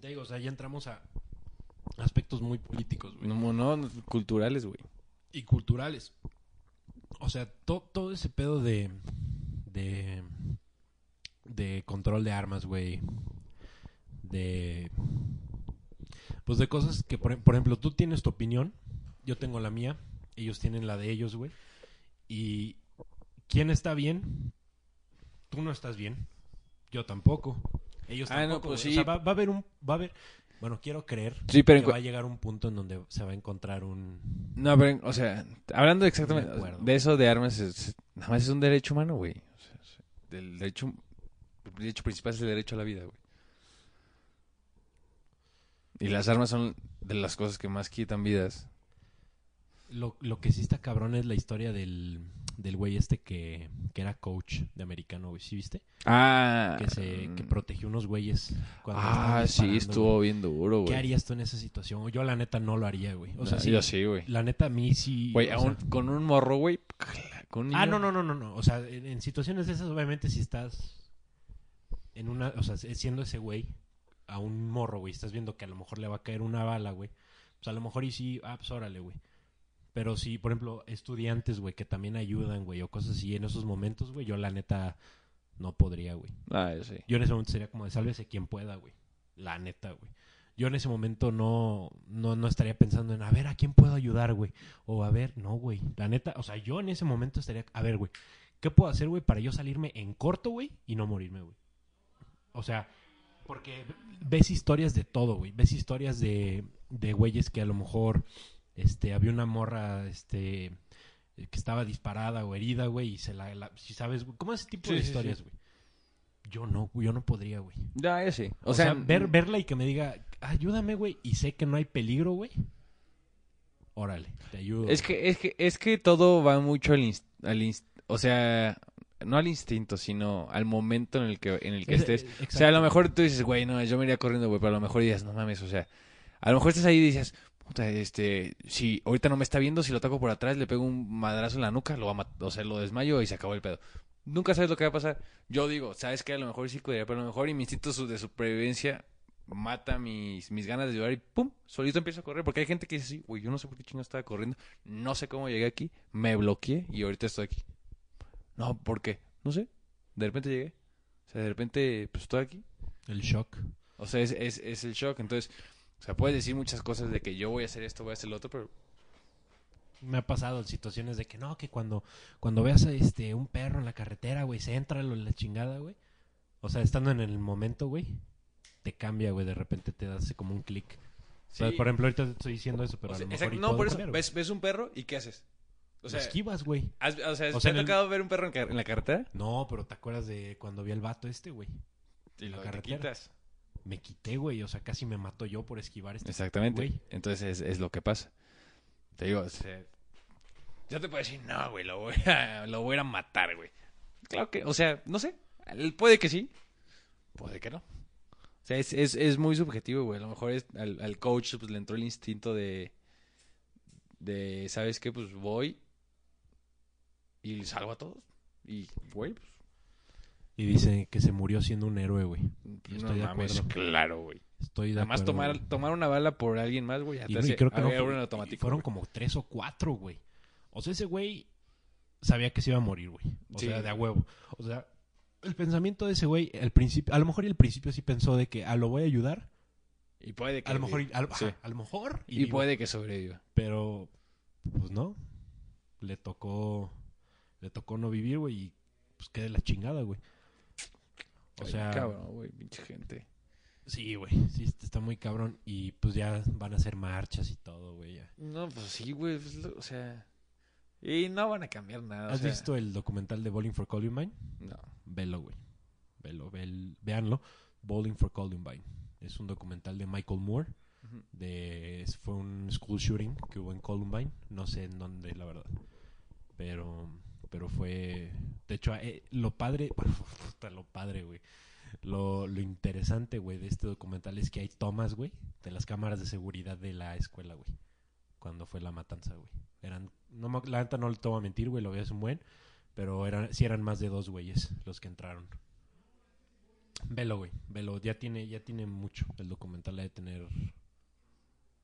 Te digo, o sea, ya entramos a aspectos muy políticos, güey. No, no, culturales, güey. Y culturales. O sea, to- todo ese pedo de, de. de control de armas, güey. De. Pues de cosas que, por, por ejemplo, tú tienes tu opinión, yo tengo la mía, ellos tienen la de ellos, güey. Y. ¿Quién está bien? Tú no estás bien. Yo tampoco. Ellos Ah, no, tampoco. pues güey. sí. O sea, va, va a haber un. Va a haber. Bueno, quiero creer Sí, pero en que va a llegar un punto en donde se va a encontrar un. No, pero, o sea, hablando exactamente De eso de armas, es- nada más es un derecho humano, güey. O sea, del derecho, el derecho principal es el derecho a la vida, güey. Y las armas son de las cosas que más quitan vidas. Lo, lo que sí está cabrón es la historia del, del güey este que, que era coach de americano, güey. ¿Sí viste? Ah, Que se que protegió unos güeyes cuando ah, sí, estuvo güey. bien duro, ¿Qué güey. harías tú en esa situación? Yo la neta no lo haría, güey. O sea, No, sí, yo sí, güey. la neta a mí sí. Güey, aún sea- con un morro, güey. Con un Ah, no, no, no, no, no. O sea, en, en situaciones de esas, obviamente, si estás en una, o sea, siendo ese güey a un morro, güey, estás viendo que a lo mejor le va a caer una bala, güey. Pues a lo mejor y sí, ah, pues órale, güey. Pero sí, por ejemplo, estudiantes, güey, que también ayudan, güey, o cosas así en esos momentos, güey, yo la neta no podría, güey. Ah, sí. Yo en ese momento sería como de sálvese quien pueda, güey. La neta, güey. Yo en ese momento no, no, no estaría pensando en, a ver, ¿a quién puedo ayudar, güey? O a ver, no, güey. La neta, o sea, yo en ese momento estaría, a ver, güey, ¿qué puedo hacer, güey, para yo salirme en corto, güey, y no morirme, güey? O sea, porque ves historias de todo, güey. Ves historias de, de güeyes que a lo mejor, este, había una morra, este, que estaba disparada o herida, güey, y se la, la- si sabes, ¿cómo ese tipo Sí, de sí, sí. historias, güey? Yo no, yo no podría, güey. Ya, yo sí. O, sea, ver, verla y que me diga, ayúdame, güey, y sé que no hay peligro, güey. Órale, te ayudo. Es que, es que, es que todo va mucho al, inst- al inst- o sea, no al instinto, sino al momento en el que, en el que Es- estés. O sea, a lo mejor tú dices, güey, no, yo me iría corriendo, güey, pero a lo mejor dices, no mames, o sea, a lo mejor estás ahí y dices, este, si ahorita no me está viendo, si lo ataco por atrás, le pego un madrazo en la nuca, lo va a mat- o sea, lo desmayo y se acabó el pedo. Nunca sabes lo que va a pasar. Yo digo, sabes que a lo mejor sí cuidaría, pero a lo mejor y mi instinto de supervivencia mata mis, mis ganas de ayudar y pum, solito empiezo a correr. Porque hay gente que dice, sí, güey, yo no sé por qué chingo estaba corriendo, no sé cómo llegué aquí, me bloqueé y ahorita estoy aquí. No, ¿por qué? No sé, de repente llegué. O sea, de repente, pues estoy aquí. El shock. O sea, es, es, es el shock. Entonces, o sea, puedes decir muchas cosas de que yo voy a hacer esto, voy a hacer lo otro, pero Me ha pasado en situaciones de que no, que cuando, cuando veas este un perro en la carretera, güey, se entra lo la chingada, güey. O sea, estando en el momento, güey, te cambia, güey, de repente te das como un clic. Sí. Por ejemplo, ahorita te estoy diciendo eso, pero O a sea, lo mejor no, por eso, cambiar, ves, ves un perro y ¿qué haces? O sea, Lo esquivas, güey. ¿has- o sea, O ¿te ha en el- tocado ver un perro en, en la carretera? No, pero ¿te acuerdas de cuando vi al vato este, güey? Y la lo te carretera. quitas. Me quité, güey. O sea, casi me mato yo por esquivar este Exactamente. güey. Entonces es, es lo que pasa. Te digo, o sea, yo te puedo decir, no, güey, lo voy a, lo voy a matar, güey. Claro que, o sea, no sé. Puede que sí, puede que no. O sea, es, es, es muy subjetivo, güey. A lo mejor es, al, al coach pues, le entró el instinto de, de, ¿sabes qué? Pues voy y salvo a todos. Y, güey, pues, Y dice que se murió siendo un héroe, güey. pues, Estoy de mames, acuerdo. claro, güey. Estoy de Nada más acuerdo, tomar, tomar una bala por alguien más, güey. Y, no, creo que no fue- y fueron güey. como tres o cuatro, güey. O sea, ese güey sabía que se iba a morir, güey. O Sí. sea, de a huevo. O sea, el pensamiento de ese güey, al principio, a lo mejor y al principio sí pensó de que a lo voy a ayudar. Y puede que... A lo mejor, a, lo- sí. ajá, a lo mejor. Y, puede que sobreviva. Pero, pues no. Le tocó, le tocó no vivir, güey, y pues quede la chingada, güey. O Ay, sea, Cabrón, güey, pinche gente. sí, güey, sí, está muy cabrón. Y pues ya van a hacer marchas y todo, güey. No, pues sí, güey. pues, o sea... Y no van a cambiar nada. o ¿Has sea, visto el documental de Bowling for Columbine? No. Velo, güey. Velo, vel- véanlo. Bowling for Columbine. Es un documental de Michael Moore. De, fue un school shooting que hubo en Columbine. No sé en dónde, la verdad. Pero, pero fue. De hecho, eh, lo padre. [laughs] lo padre, güey. Lo, lo interesante, güey, de este documental es que hay tomas, güey, de las cámaras de seguridad de la escuela, güey. Cuando fue la matanza, güey. Eran. No, la neta no le tomo a mentir, güey, lo hace un buen. Pero eran, sí eran más de dos güeyes los que entraron. Velo, güey. Velo. Ya tiene, ya tiene mucho. El documental ha de tener.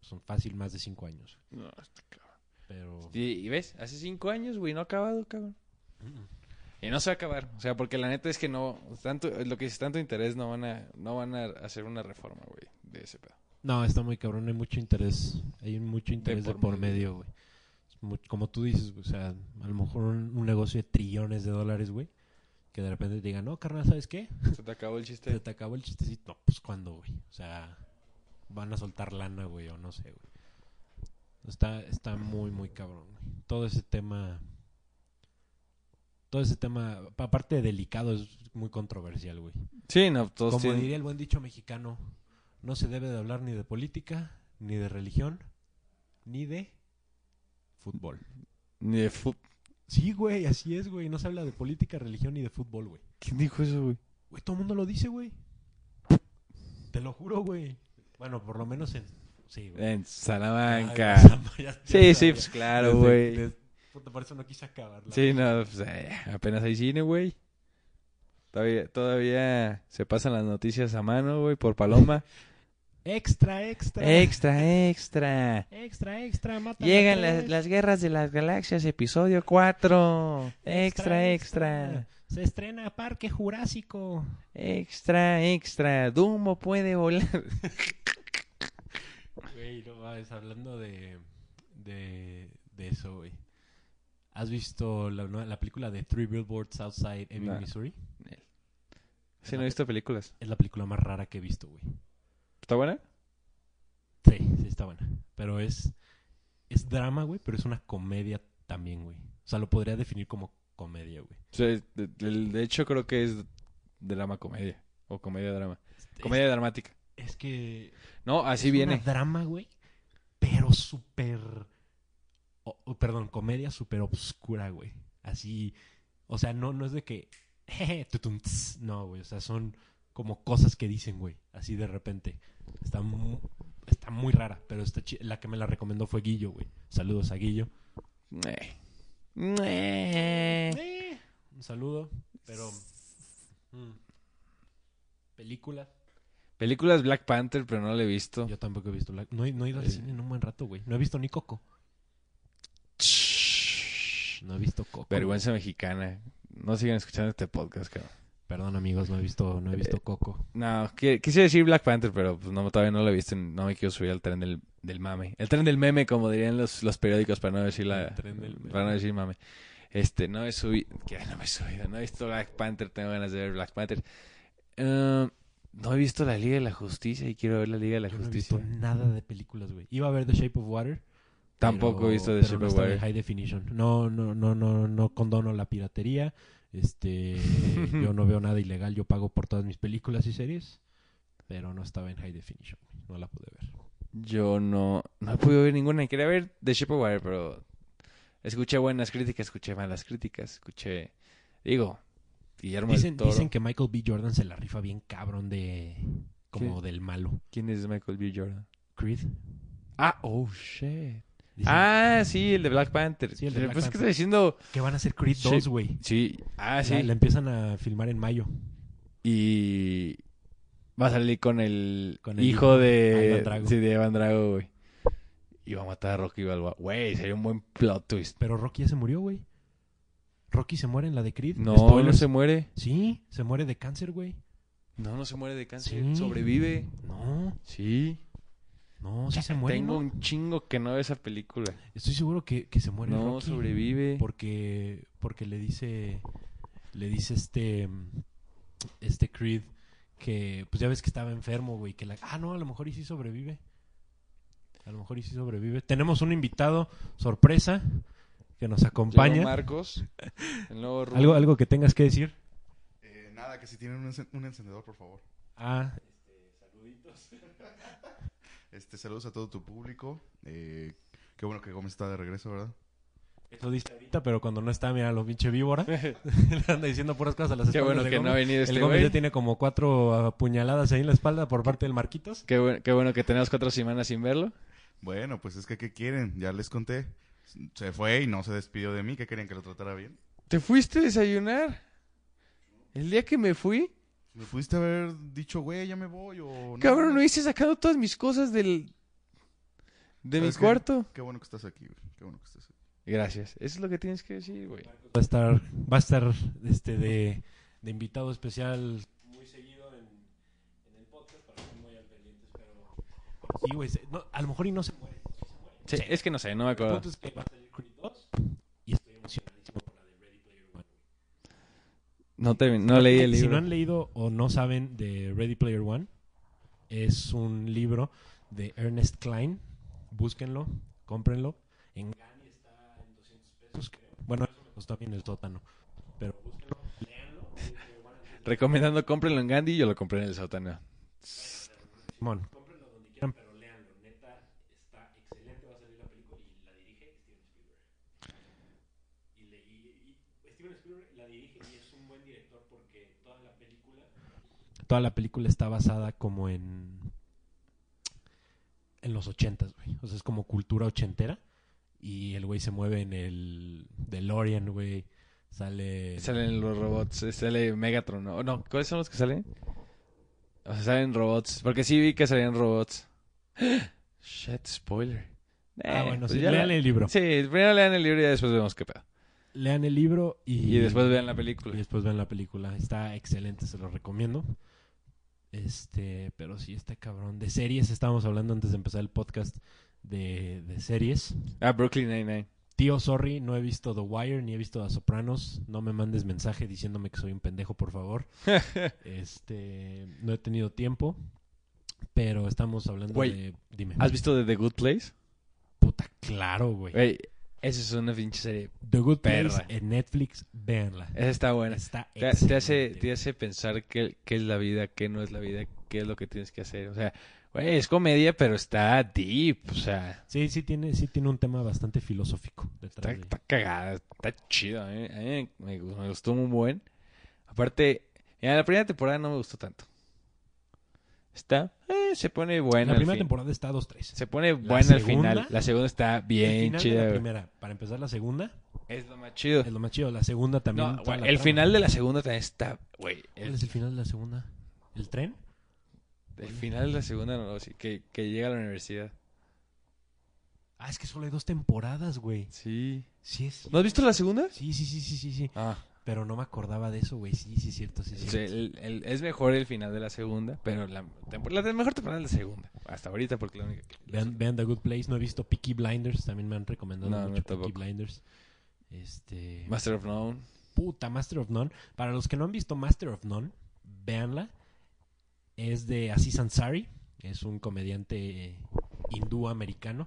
Son fácil más de cinco años. No, está. Pero. Y, y ves, hace cinco años, güey, no ha acabado, cabrón. Y no se va a acabar. O sea, porque la neta es que no... tanto Lo que es tanto interés, no van a, no van a hacer una reforma, güey, de ese pedo. No, está muy cabrón. Hay mucho interés. Hay mucho interés de por por, medio. güey. Como tú dices, o sea, a lo mejor un, un negocio de trillones de dólares, güey. Que de repente te digan, no, carnal, ¿sabes qué? Se te acabó el Se chiste. te acabó el chistecito. No, pues cuándo, güey. O sea, van a soltar lana, güey, o no sé, güey. Está, está muy, muy cabrón, güey. Todo ese tema. Todo ese tema, aparte de delicado, es muy controversial, güey. Sí, no, todos Como tienen... diría el buen dicho mexicano, no se debe de hablar ni de política, ni de religión, ni de fútbol. Ni de fut... Sí, güey, así es, güey. No se habla de política, religión, ni de fútbol, güey. ¿Quién dijo eso, güey? Güey, todo el mundo lo dice, güey. Te lo juro, güey. Bueno, por lo menos en... Sí, güey. En Ay, Salamanca. ya- [laughs] ya- ya Sí, sí, pues claro, güey. por eso no quise acabarla. Sí, no, pues, eh, apenas hay cine, güey. Todavía, todavía se pasan las noticias a mano, güey, por Paloma. [laughs] Extra, extra. extra, [laughs] extra. Extra, extra, mata Llegan las, las guerras de las galaxias, episodio 4. Extra, Extra, extra. Se estrena Parque Jurásico. Extra, extra. Dumbo puede volar. Güey, no mames, hablando de, de, de eso, güey. ¿Has visto la, nueva- la película de Three Billboards Outside Ebbing, No. Missouri? Sí, no he visto películas. Es la película más rara que he visto, güey. ¿Está buena? Sí, sí está buena. Pero es, es drama, güey, pero es una comedia también, güey. O sea, lo podría definir como comedia, güey. Sí, de, de- de hecho, creo que es drama comedia. O comedia drama. Comedia dramática. Es, que... No, así es viene. Una drama, güey, pero súper... perdón, comedia súper obscura, güey. Así... O sea, no, no es de que... [laughs] Jeje, tutum, tss. no, güey. O sea, son como cosas que dicen, güey. Así de repente. Está muy, está muy rara, pero está la que me la recomendó fue Guillo, güey. Saludos a Guillo. Eh. Eh. Eh, un saludo, pero... mm, película. Películas Black Panther, pero no la he visto. Yo tampoco he visto. la- No, he- no he ido al Eh. cine en un buen rato, güey. No he visto ni Coco. No he visto Coco. Vergüenza mexicana. No sigan escuchando este podcast, cabrón. Perdón, amigos, no he visto, no he visto Eh, Coco. No, qui- quise decir Black Panther, pero pues no, todavía no lo he visto. No me quiero subir al tren del, del mame. El tren del meme, como dirían los, los periódicos, para no decir la, El tren del meme. para no decir mame. Este, no he subido, no me he subido, no he visto Black Panther, tengo ganas de ver Black Panther. Eh, No he visto la Liga de la Justicia y quiero ver la Liga de la Yo no he Justicia. visto nada de películas, güey. Iba a ver The Shape of Water. Tampoco pero- he visto The Shape no of Water. High Definition. No, no, no, no, no condono la piratería. Este, [laughs] yo no veo nada ilegal. Yo pago por todas mis películas y series. Pero no estaba en High Definition. güey. No la pude ver. Yo no, no he podido ver ninguna. Quería ver The Shape of Water, pero escuché buenas críticas, escuché malas críticas, escuché... Digo, Guillermo Dicen, del Toro. dicen que Michael B. Jordan se la rifa bien cabrón de... Como ¿Qué? del malo. ¿Quién es Michael B. Jordan? Creed. Ah, oh, shit. Dicen Ah, sí, el de Black Panther. Sí, el de Black pues es que Panther. está diciendo... que van a hacer Creed Sí. 2, güey. Sí, ah, La- sí. La, empiezan a filmar en mayo. Y va a salir con el, Con el hijo hijo, de... Drago. Sí, de Evan Drago, güey. Y va a matar a Rocky Balboa. Güey, sería un buen plot twist. Pero Rocky ya se murió, güey. Rocky se muere en la de Creed. No, Spoilers. no se muere. Sí, se muere de cáncer, güey. No, no se muere de cáncer. Sí. Sobrevive. No, Sí. no, sí se muere. Tengo ¿no? un chingo que no veo esa película. Estoy seguro que, que se muere No, Rocky. sobrevive. Porque, porque le dice, le dice este, este Creed que, pues ya ves que estaba enfermo, güey. Que la, ah, no, a lo mejor y sí sobrevive. A lo mejor y sí sobrevive. Tenemos un invitado sorpresa que nos Llegó acompaña. Marcos. [laughs] El nuevo Rubén. ¿Algo, algo que tengas que decir. Eh, nada, que si tienen un, encen- un encendedor, por favor. Ah, Este, [laughs] saludos a todo tu público. Eh, qué bueno que Gómez está de regreso, ¿verdad? eso dice ahorita, pero cuando no está, mira, lo pinche víbora. [laughs] Le anda diciendo puras cosas a las Qué espaldas bueno de que no Gómez. ha venido este El Gómez güey. ya tiene como cuatro apuñaladas ahí en la espalda por parte del Marquitos. Qué, bueno, qué bueno que tenemos cuatro semanas sin verlo. Bueno, pues es que, ¿qué quieren? Ya les conté. Se fue y no se despidió de mí. ¿Qué querían que lo tratara bien? ¿Te fuiste a desayunar? El día que me fui, ¿Me pudiste haber dicho, güey, ya me voy o no? cabrón, no hice sacado todas mis cosas del de mi cuarto. Qué bueno que estás aquí, güey. Qué bueno que estás aquí. Gracias. Eso es lo que tienes que decir, güey. Va a estar, va a estar este de, de invitado especial muy seguido en, en el podcast para que muy al pendientes, pero sí, güey, no, a lo mejor y no se muere. Sí, es que no sé, no me El acuerdo. punto es que va a salir Creed 2 y estoy emocionadísimo por la de Ready Player One. No, te, no leí el Si no libro. han leído o no saben de Ready Player One, es un libro de Ernest Klein. Búsquenlo, cómprenlo. En Gani está en 200 pesos, creo. Bueno, eso me costó a mí en el sótano. Pero búsquenlo, Recomendando cómprenlo en Gandhi y yo lo compré en el sótano. Simón. Cómprenlo donde quieran, pero léanlo. Neta, está excelente. Va a salir la película y la dirige Steven Spielberg. Y, le- y- y Steven Spielberg la dirige y es un buen director porque toda la película... Toda la película está basada como en... En los ochentas, güey. O sea, es como cultura ochentera. Y el güey se mueve en el DeLorean, güey. Sale... Salen los robots, eh, sale Megatron, ¿no? No, ¿cuáles son los que salen? O sea, salen robots. Porque sí vi que salían robots. [gasps] Shit, spoiler. Ah, Eh, bueno, pues sí. ya Lean la- el libro. Sí, primero lean el libro y después vemos qué pedo. Lean el libro y... Y después vean la Y película. después ven la película. Está excelente, se lo recomiendo. Este, pero sí, está cabrón. De series, estábamos hablando antes de empezar el podcast de, de series. Ah, Brooklyn Nine-Nine. Tío, sorry, no he visto The Wire ni he visto The Sopranos. No me mandes mensaje diciéndome que soy un pendejo, por favor. [laughs] este, no he tenido tiempo. Pero estamos hablando de. Dime. ¿Has visto The Good Place? Puta, claro, güey. Esa es una pinche serie. The Good Place perra. en Netflix, véanla. Esa está buena. Está Te, te hace, te hace pensar qué, qué es la vida, qué no es la vida, qué es lo que tienes que hacer. O sea, güey, es comedia, pero está deep. O sea, Sí, sí tiene, sí tiene un tema bastante filosófico está, de- está cagada, está chido. ¿eh? A mí me, me gustó muy buen. Aparte, en la primera temporada no me gustó tanto. Está, eh, se pone buena. la primera fin. temporada está 2-3. Se pone buena al final. La segunda está El bien final de chida. la primera, para empezar la segunda, Es lo más chido. es lo más chido. La segunda también. No, toda güey, la el trama. final de la segunda también está, güey. ¿Cuál El, es el final de la segunda? ¿El tren? el final de la segunda, no, sí, que, que llega a la universidad. Ah, es que solo hay dos temporadas, güey. Sí. Sí, es. ¿No has visto la segunda? Sí, sí, sí, sí, sí, sí. Ah. Pero no me acordaba de eso, güey. Sí, sí, es cierto, sí, el- el- es mejor el final de la segunda, pero la, tempor- la mejor temporada es la segunda. Hasta ahorita, porque la única que... Vean, vean The Good Place. No he visto Peaky Blinders. También me han recomendado No, no, mucho Peaky. Blinders. Este. Master of None. Puta, Master of None. Para los que no han visto Master of None, véanla. es de Aziz Ansari. Es un comediante hindú americano.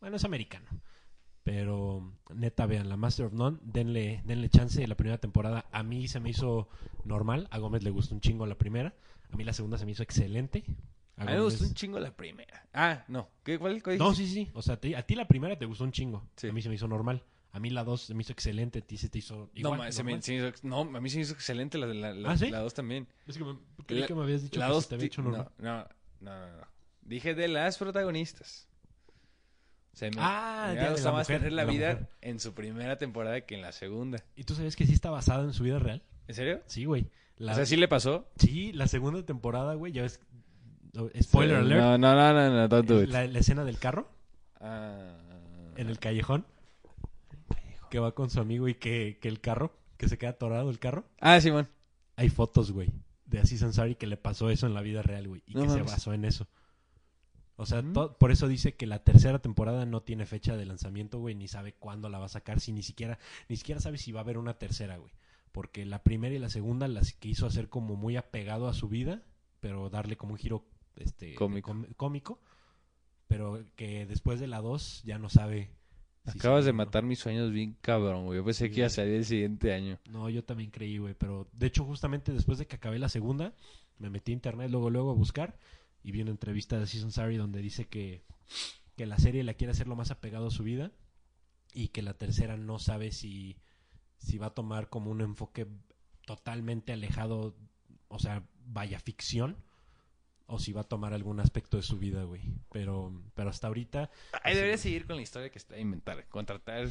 Bueno, es americano. Pero neta, vean, la Master of None, denle, denle chance. La primera temporada a mí se me hizo normal. A Gómez le gustó un chingo la primera. A mí la segunda se me hizo excelente. A mí me gustó un chingo la primera. Ah, no. ¿Qué, ¿Cuál? No, sí, sí. O sea, te- a ti la primera te gustó un chingo. Sí. A mí se me hizo normal. A mí la dos se me hizo excelente. A ti se te hizo No, igual. ma, se me- se me hizo- no, a mí se me hizo excelente la, la, la, ¿Ah, sí? la dos también. Es que me, creí La- que me habías dicho la que dos se te había hecho normal. no, no, no, no, no. Dije de las protagonistas. O sea, me, Ah, me la más mujer, tener la vida mujer. en su primera temporada que en la segunda. ¿Y tú sabes que sí está basada en su vida real? ¿En serio? Sí, güey. La, O sea, ¿sí le pasó? sí, la segunda temporada, güey, ya ves... Spoiler Sí, alert. No, no, no, no, no, don't do it. La, la escena del carro Ah, en el callejón. Que va con su amigo y que, que el carro, que se queda atorado el carro. ah, Simón. Hay fotos, güey, de Aziz Ansari que le pasó eso en la vida real, güey. Y No que se basó en eso. O sea, Mm. por eso dice que la tercera temporada no tiene fecha de lanzamiento, güey, ni sabe cuándo la va a sacar, si ni siquiera, ni siquiera sabe si va a haber una tercera, güey. Porque la primera y la segunda las quiso hacer como muy apegado a su vida, pero darle como un giro este Cómico. cómico. Pero que después de la dos ya no sabe. si Acabas de no. matar mis sueños bien cabrón, güey. Yo pensé Sí, que iba a salir el siguiente año. No, yo también creí, güey. Pero de hecho, justamente después de que acabé la segunda, me metí a internet luego, luego a buscar. Y vi una entrevista de Season Sari donde dice que, que la serie la quiere hacer lo más apegado a su vida. Y que la tercera no sabe si, si va a tomar como un enfoque totalmente alejado, o sea, vaya ficción. O si va a tomar algún aspecto de su vida, güey. Pero, pero hasta ahorita Ahí debería seguir con la historia que está a inventar. Contratar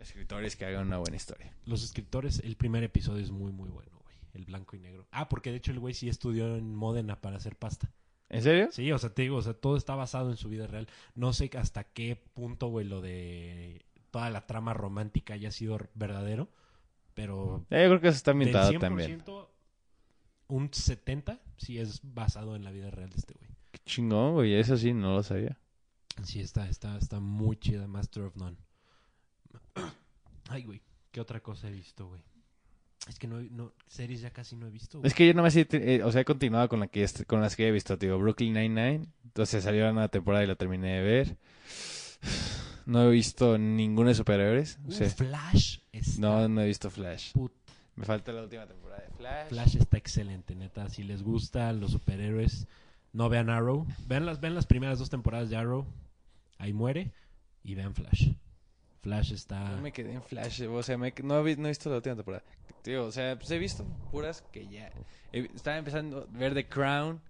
escritores que hagan una buena historia. Los escritores, el primer episodio es muy, muy bueno. El blanco y negro. Ah, porque de hecho el güey sí estudió en Modena para hacer pasta. ¿En serio? Sí, o sea, te digo, o sea, todo está basado en su vida real. No sé hasta qué punto, güey, lo de toda la trama romántica haya sido verdadero, pero Eh, yo creo que eso está del ambientado 100%, también. un 70 sí es basado en la vida real de este güey. Qué chingón, güey. Eso sí, no lo sabía. Sí, está, está, está muy chida Master of None. [clears throat] Ay, güey, ¿qué otra cosa he visto, güey? Es que no, no series ya casi no he visto. güey. Es que yo nomás eh, o sea, he continuado con, la que, con las que he visto, tío. Brooklyn Nine-Nine. Entonces salió la nueva temporada y la terminé de ver. [sighs] No he visto ninguno de superhéroes. O Uh, sea, Flash está no, no he visto Flash. put- Me falta la última temporada de Flash. Flash está excelente, neta. Si les gustan los superhéroes, no vean Arrow. Vean las, vean las primeras dos temporadas de Arrow. Ahí muere. Y vean Flash. Flash está. Yo me quedé en Flash, o sea, me- no, he, vi- no he visto la última temporada. Tío, o sea, pues he visto puras que ya... estaba empezando a ver The Crown,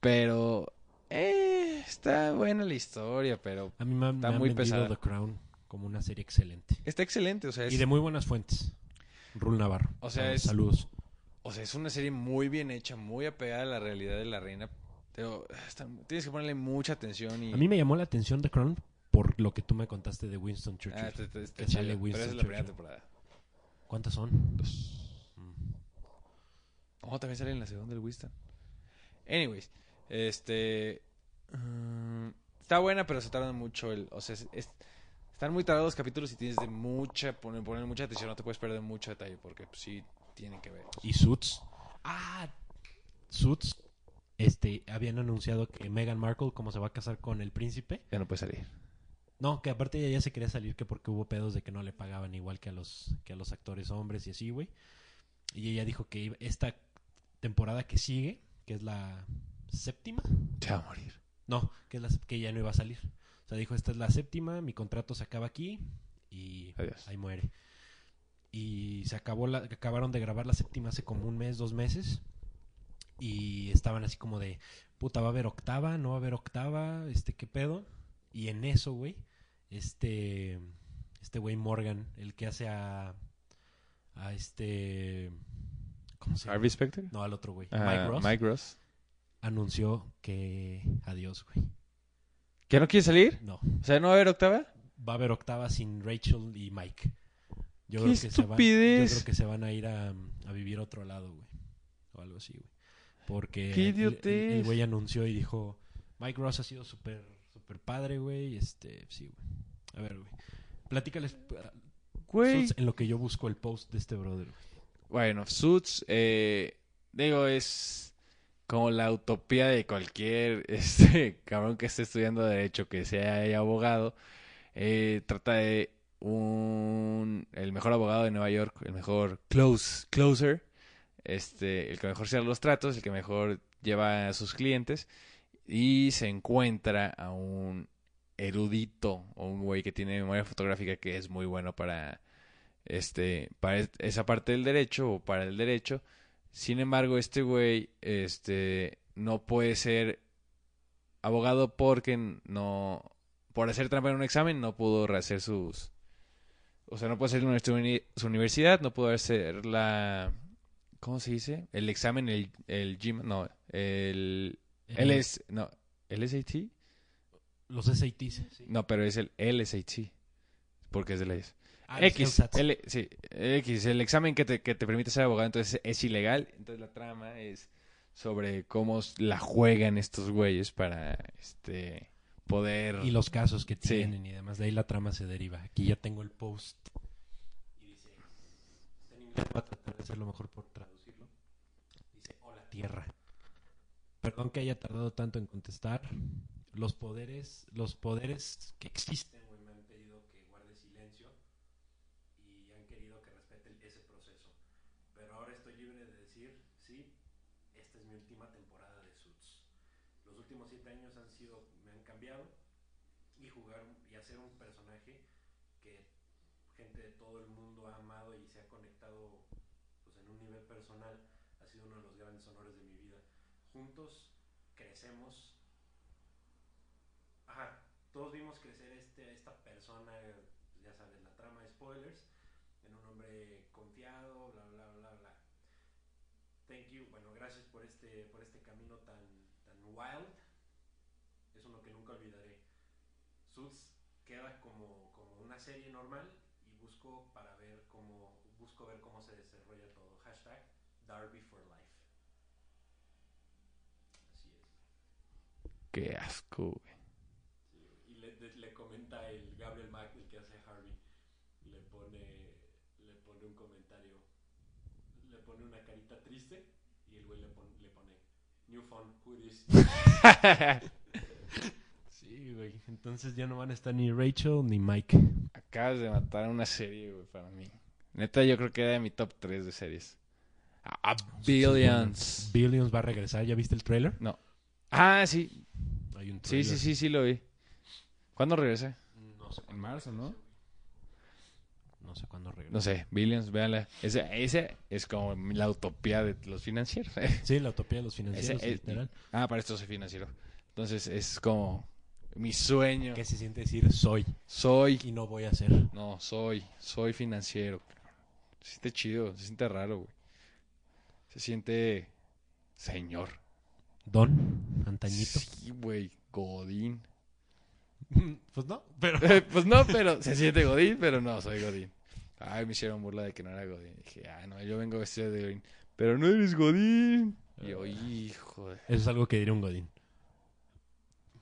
pero... Eh, está buena la historia, pero... A mí me, han- Está me han muy vendido pesada. The Crown como una serie excelente. Está excelente, o sea, es, Y de muy buenas fuentes. Rule Navarro. O sea, es- Saludos. o sea, es una serie muy bien hecha, muy apegada a la realidad de la reina. Pero está- tienes que ponerle mucha atención y... A mí me llamó la atención The Crown por lo que tú me contaste de Winston Churchill. Ah, está- está- está que sale Winston pero esa es la primera temporada. ¿Cuántas son? Mm. Oh, también sale en la segunda el Winston. Anyways, este. mm, está buena, pero se tardan mucho. El, o sea, es- es- están muy tardados los capítulos y tienes de mucha. Poner, poner mucha atención, no te puedes perder mucho detalle porque pues, sí tienen que ver. Y Suits. Ah, Suits. Este, habían anunciado que Meghan Markle, como se va a casar con el príncipe. Ya no puede salir. No, que aparte ella ya se quería salir que porque hubo pedos de que no le pagaban igual que a los, que a los actores hombres y así, güey. Y ella dijo que esta temporada que sigue, que es la séptima, Se va a morir. no, que es la que ya no iba a salir. O sea, dijo, esta es la séptima, mi contrato se acaba aquí y Adiós. ahí muere. Y se acabó la, acabaron de grabar la séptima hace como un mes, dos meses. Y estaban así como de, puta, va a haber octava, no va a haber octava, este, qué pedo. Y en eso, güey, este, este güey Morgan, el que hace a, a este, ¿cómo se llama? Harvey Specter. No, al otro güey, Ah, Mike Ross, Mike Ross. anunció que adiós, güey. ¿Que no quiere salir? No, O sea, ¿no va a haber octava? va a haber octava sin Rachel y Mike. Yo ¡Qué creo que se van, yo creo que se van a ir a, a vivir a otro lado, güey. O algo así, güey. Porque el güey anunció y dijo, Mike Ross ha sido súper súper padre, güey. Este, sí, güey. A ver, güey. Platícales uh, Güey. Suits, en lo que yo busco el post de este brother. güey. Bueno, Suits, eh, digo, es... como la utopía de cualquier [laughs] este cabrón que esté estudiando derecho, que sea abogado. Eh, trata de un el mejor abogado de Nueva York, el mejor close closer, este, el que mejor cierra los tratos, el que mejor lleva a sus clientes y se encuentra a un erudito o un güey que tiene memoria fotográfica que es muy bueno para este para es- esa parte del derecho o para el derecho. Sin embargo, este güey este no puede ser abogado porque no por hacer trampa en un examen no pudo hacer sus o sea, no pudo hacer su universidad, no pudo hacer la ¿cómo se dice? El examen el el GM, no, el El- LS no, LSAT? Los SATs. sí. No, pero es el LSAT. Porque es de leyes. Ah, X. L- sí, X, el examen que te, que te permite ser abogado, entonces es ilegal. Entonces la trama es sobre cómo la juegan estos güeyes para este poder... Y los casos que Sí. tienen y demás. De ahí la trama se deriva. Aquí ya tengo el post. Y dice, inglés, voy a tratar de hacer lo mejor por traducirlo. Dice, hola tierra. Perdón que haya tardado tanto en contestar. Los poderes, los poderes que existen, güey, me han pedido que guarde silencio y han querido que respete ese proceso. Pero ahora estoy libre de decir, sí, esta es mi última temporada de Suits. Los últimos siete años han sido, me han cambiado y jugar un- y hacer un personaje que gente de todo el mundo ha amado y se ha conectado pues, en un nivel personal ha sido uno de los grandes honores de mi vida. Juntos crecemos. Ajá, todos vimos crecer este, esta persona, ya sabes, la trama de spoilers, en un hombre confiado, bla, bla, bla, bla. Thank you, bueno, gracias por este, por este camino tan, tan wild. Es uno que nunca olvidaré. Suits queda como, como una serie normal y busco para ver cómo, busco ver cómo se desarrolla todo. Hashtag Darby for Life. Así es. Qué asco, güey. Y le, de- le comenta el Gabriel Mack, el que hace Harvey, le pone, le pone un comentario, le pone una carita triste y el güey le, pon- le pone New Phone, who this? [laughs] sí, güey. Entonces ya no van a estar ni Rachel ni Mike. Acabas de matar a una serie, güey, para mí. Neta, yo creo que era de mi top 3 de series. A, a Billions. Billions va a regresar, ¿ya viste el trailer? Ah, sí. Hay un Sí, sí, sí, sí lo vi. ¿Cuándo regresa? No sé, En marzo, ¿no? no sé cuándo regresa. No sé, Billions, véanla. Ese, ese es como la utopía de los financieros. [laughs] Sí, la utopía de los financieros, Ese es- literal. ah, para esto soy financiero. Entonces es como mi sueño. ¿Qué se siente decir soy Soy. y no voy a ser? No, soy. Soy financiero. Se siente chido, se siente raro, güey. Se siente señor. Don, antañito. Sí, güey. Godín. [laughs] Pues no, pero... pues no, pero [laughs] se siente Godín, pero no, soy Godín. Ay, me hicieron burla de que no era Godín. Dije, ah, no, yo vengo vestido de Godín. Pero no eres Godín. Y yo, hijo de... Eso es algo que diría un Godín.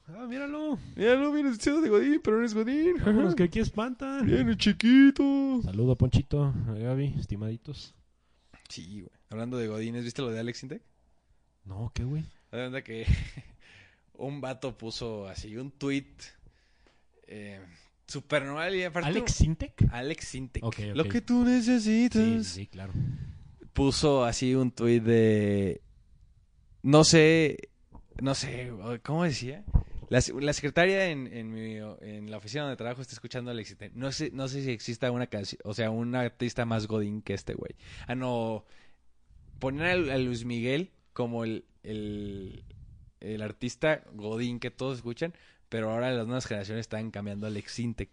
Ah, míralo. Mira, no vienes vestido de Godín, pero no eres Godín. Vámonos, que aquí espantan. Viene chiquito. Saludo, Ponchito, a Gaby, estimaditos. Sí, güey. Hablando de Godines, ¿viste lo de Alex Intec? No, ¿qué, güey? Verdad que [laughs] un vato puso así un tweet eh, super normal y aparte... ¿Alex Sintec? Alex ok. Lo que tú necesitas. Sí, sí, claro. Puso así un tweet de... No sé... No sé, ¿cómo decía? La, la secretaria en, en, mi- en la oficina donde trabajo está escuchando a Alex Intec. No sé, no sé si exista una canción, o sea, un artista más godín que este güey. Ah, no. Poner a, a Luis Miguel como el, el, el artista godín que todos escuchan, pero ahora las nuevas generaciones están cambiando a Alex Intec.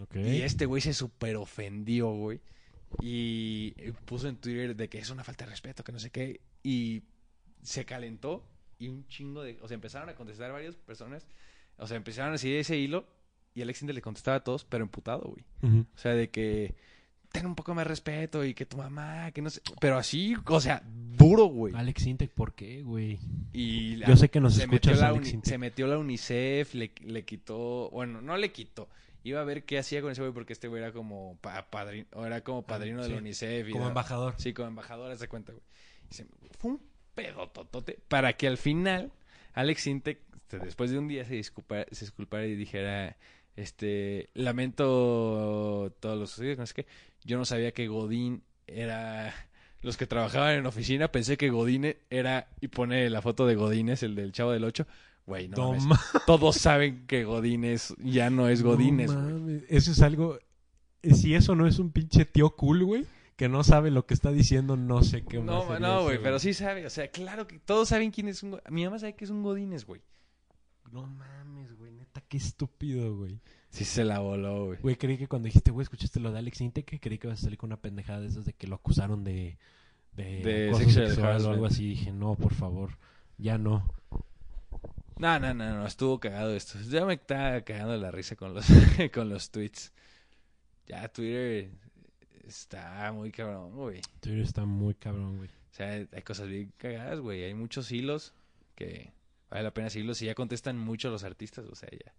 Ok. Y este güey se super ofendió, güey. Y puso en Twitter de que es una falta de respeto, que no sé qué. Y se calentó y un chingo de... O sea, empezaron a contestar varias personas. O sea, empezaron a seguir ese hilo y Alex Intec le contestaba a todos, pero emputado, güey. O sea, de que ten un poco más respeto y que tu mamá, que no sé... Pero así, o sea, duro, güey. Alex Sintec, ¿por qué, güey? Y Yo sé que nos se escuchas, metió, la Alex Intec. se metió la UNICEF, le, le quitó, bueno, no le quitó. Iba a ver qué hacía con ese güey porque este güey era como pa- padrino, era como padrino de la. UNICEF. y Como embajador. Sí, como embajador, haz de cuenta, güey. Y se- fue un pedototote para que al final Alex Intec, este, después de un día, se disculpara, se disculpara y dijera, este, lamento todos los sucedidos, no sé qué. Yo no sabía que Godín era los que trabajaban en oficina, pensé que Godín era, y pone la foto de Godín, es el del Chavo del 8. Güey, no, No mames. ma- todos saben que Godínez ya no es Godínez, No mames, Eso es algo. eh, Si eso no es un pinche tío cool, güey, que no sabe lo que está diciendo, no sé qué más. No, no, güey, pero sí sabe. O sea, claro que todos saben quién es un. Mi mamá sabe que es un Godínez, güey. No mames, güey, neta, qué estúpido, güey. Sí se la voló, güey. Güey, creí que cuando dijiste, güey, escuchaste lo de Alex Intec, creí que ibas a salir con una pendejada de esas de que lo acusaron de. De, De sexual o algo así. Dije, no, por favor, ya no. No, no, no, no, estuvo cagado esto. Ya me estaba cagando la risa con los, [laughs] con los tweets. Ya Twitter está muy cabrón, güey. Twitter está muy cabrón, güey. O sea, hay cosas bien cagadas, güey. Hay muchos hilos que vale la pena seguirlos y ya contestan mucho los artistas, o sea, ya.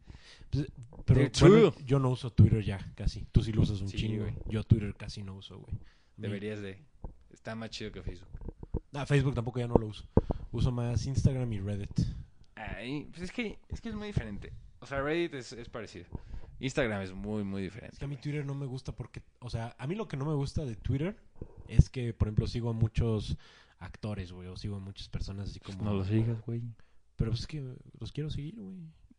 Pues, Pero bueno, yo no uso Twitter ya, casi. Tú sí lo usas un Sí, chingo. güey. Yo Twitter casi no uso, güey. Deberías de. Está más chido que Facebook. Ah, Facebook tampoco ya no lo uso. Uso más Instagram y Reddit. Ay, pues es que, es que es muy diferente. O sea, Reddit es, es parecido. Instagram es muy, muy diferente. Es que a mí. Twitter no me gusta porque, o sea, a mí lo que no me gusta de Twitter es que, por ejemplo, sigo a muchos actores, güey, o sigo a muchas personas así como... No lo sigas, güey. Pero pues es que los quiero seguir, güey.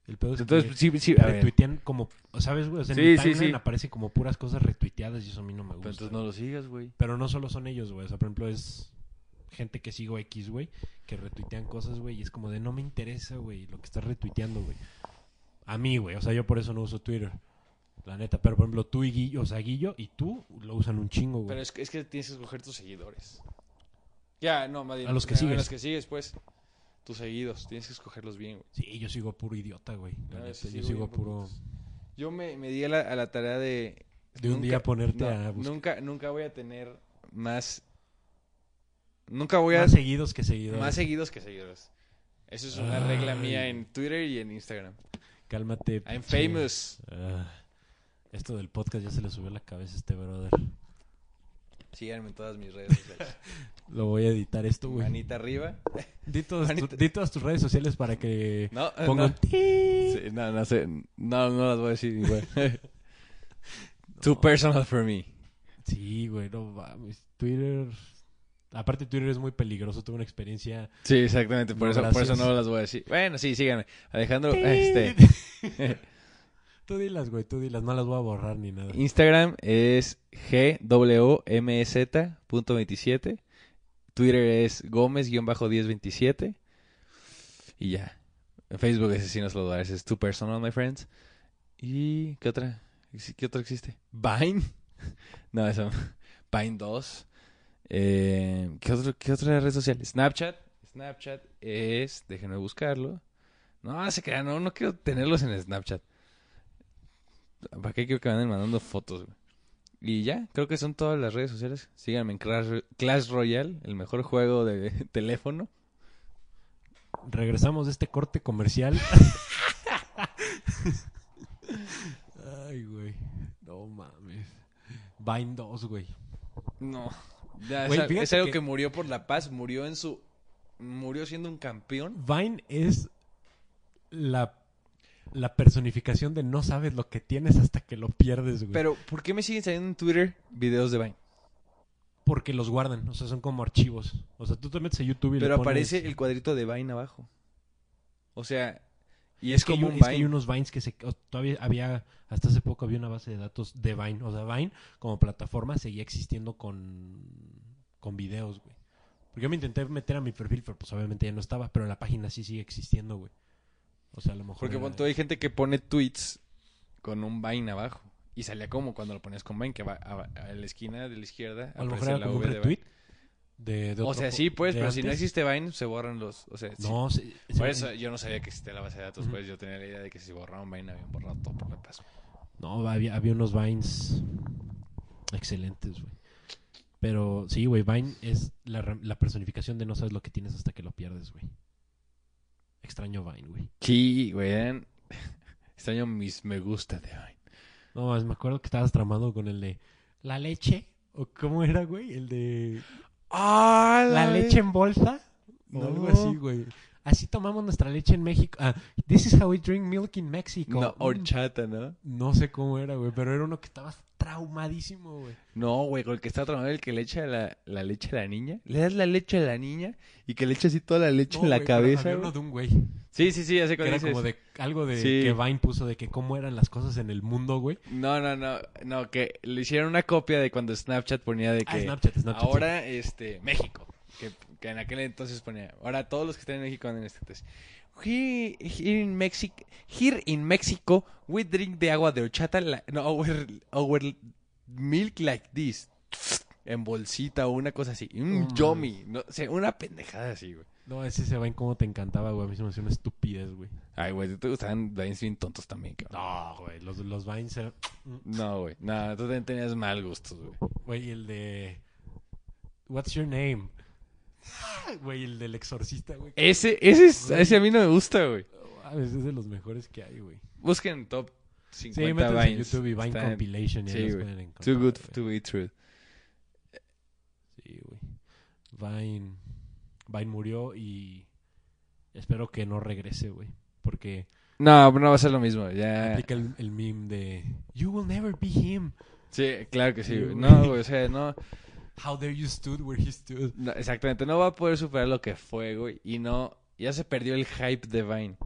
El pedo es Entonces, que sí, sí, a ver. retuitean como, ¿sabes, güey? O sea, en Sí, mi sí, timeline sí. aparecen como puras cosas retuiteadas y eso a mí no me Pero gusta. entonces no lo sigas, güey. Pero no solo son ellos, güey. O sea, por ejemplo, es gente que sigo X, güey, que retuitean cosas, güey, y es como de no me interesa, güey, lo que estás retuiteando, güey. A mí, güey. O sea, yo por eso no uso Twitter. La neta. Pero, por ejemplo, tú y Guillo, o sea, Guillo y tú lo usan un chingo, güey. Pero es que, es que tienes que escoger tus seguidores. Ya, no, más bien. A los que A sigues. los que sigues, pues. Tus seguidos. Tienes que escogerlos bien, güey. Sí, yo sigo puro idiota, güey. La Ah, neta, sí, yo sigo bien puro... Yo me, me di a la, a la tarea de... De un día ponerte no, a buscar. Nunca, nunca voy a tener más... Nunca voy a... Más seguidos que seguidores. Más seguidos que seguidores. Eso es una regla mía en Twitter y en Instagram. Cálmate. I'm famous. Ah, esto del podcast ya se le subió a la cabeza a este brother. Síganme en todas mis redes sociales. [laughs] Lo voy a editar esto, güey. Manita arriba. Di, todas tu- Manita- di todas tus redes sociales para que No, ponga no. Sí, no, no sé. No, no las voy a decir igual. [laughs] Too personal for me. Sí, güey, no mames. Twitter. Aparte, Twitter es muy peligroso. Tuve una experiencia. Sí, exactamente. Por, eso, por eso no las voy a decir. Bueno, sí, síganme. Alejandro, este... [laughs] tú dilas, güey, tú dilas. No las voy a borrar ni nada. Instagram es gwmz.27. Twitter es gómez-1027. Y ya. Facebook ese sí no se lo voy a dar. Ese es tu personal, my friends. ¿Y qué otra? ¿Qué otra existe? Vine. [laughs] No, eso. Vine 2. Eh, ¿qué, otro, ¿Qué otra red social? Snapchat. Snapchat es... Déjenme buscarlo. No, se crean. No, no quiero tenerlos en Snapchat. ¿Para qué quiero que me anden mandando fotos, güey? Y ya, creo que son todas las redes sociales. Síganme en Clash, Clash Royale, el mejor juego de [laughs] teléfono. Regresamos de este corte comercial. [laughs] Ay, güey. No mames. Vine 2, güey. No. Ya, Güey, es algo que- que... murió por la paz, murió en su... Murió siendo un campeón. Vine es la, la personificación de no sabes lo que tienes hasta que lo pierdes, güey. Pero, ¿por qué me siguen saliendo en Twitter videos de Vine? Porque los guardan, o sea, son como archivos. O sea, tú te metes a YouTube y Pero le pones... aparece el cuadrito de Vine abajo. O sea, y es es, que, hay, como un- un es que hay Vine. unos Vines que se... todavía había... Hasta hace poco había una base de datos de Vine. O sea, Vine como plataforma seguía existiendo con... Con videos, güey. Porque yo me intenté meter a mi perfil, pero pues obviamente ya no estaba. Pero la página sí sigue existiendo, güey. O sea, a lo mejor... Porque tú, hay gente que pone tweets con un Vine abajo. Y salía como cuando lo ponías con Vine, que va a, a la esquina de la izquierda. A lo mejor era la como V de retweet. De, de O sea, sí, pues, pero si no existe Vine, se borran los... O sea, sí. No, se- se- Por eso yo no sabía que existía la base de datos, Ujú. pues yo tenía la idea de que si borraban Vine habían borrado todo por la paz. No, había, había unos Vines excelentes, güey. Pero sí, güey, Vine es la personificación de no sabes lo que tienes hasta que lo pierdes, güey. Extraño Vine, güey. Sí, güey. Extraño mis me gusta de Vine. No, más me acuerdo que estabas tramando con el de la leche. ¿O cómo era, güey? El de ¡Ah! la leche en bolsa. O No. algo así, güey. Así tomamos nuestra leche en México. Ah, this is how we drink milk in Mexico. No, Mm, horchata, ¿no? no sé cómo era, güey, pero era uno que estaba traumadísimo, güey. No, güey, con el que está tramado el que le echa la, la leche a la niña. Le das la leche a la niña y que le echa así toda la leche No, en la pero cabeza, había uno de un güey. Sí, sí, sí, ya sé Que era dices. como de algo de Sí. que Vine puso de que cómo eran las cosas en el mundo, güey. No, no, no, no, que le hicieron una copia de cuando Snapchat ponía de que Ah, Snapchat, Snapchat. sí. ahora, este, México, que, que en aquel entonces ponía, ahora todos los que están en México andan en este test. Here, here in Mexico, here in Mexico, we drink the agua de horchata, la- no, our, our milk like this, en bolsita o una cosa así, un No yummy, no, o sea, una pendejada así, güey. No, ese se Vine cómo te encantaba, güey. A mí se me hacía una estupidez, güey. Ay, güey, te gustaban Vines bien tontos también, cabrón. No, güey. Los, los Vines eran... No, güey, no, tú también tenías mal gustos, güey. Güey, el de... What's your name? Güey, el del exorcista, güey. Ese, ese, es- ese a mí no me gusta, güey. Ah, ese es de los mejores que hay, güey. Busquen top Sí, 50 métanse en Vines. YouTube y Vine Compilation. y ahí sí, los güey. pueden encontrar, Too good güey. to be true. Sí, güey. Vine... Vine murió y... Espero que no regrese, güey. Porque No, no va a ser lo mismo. Ya. aplica el, el meme de... You will never be him. Sí, claro que sí. Sí, güey. güey. No, güey, o sea, no, How dare you stood where he stood. no, Exactamente. No va a poder superar lo que fue, güey. Y no. Ya se perdió el hype de Vine.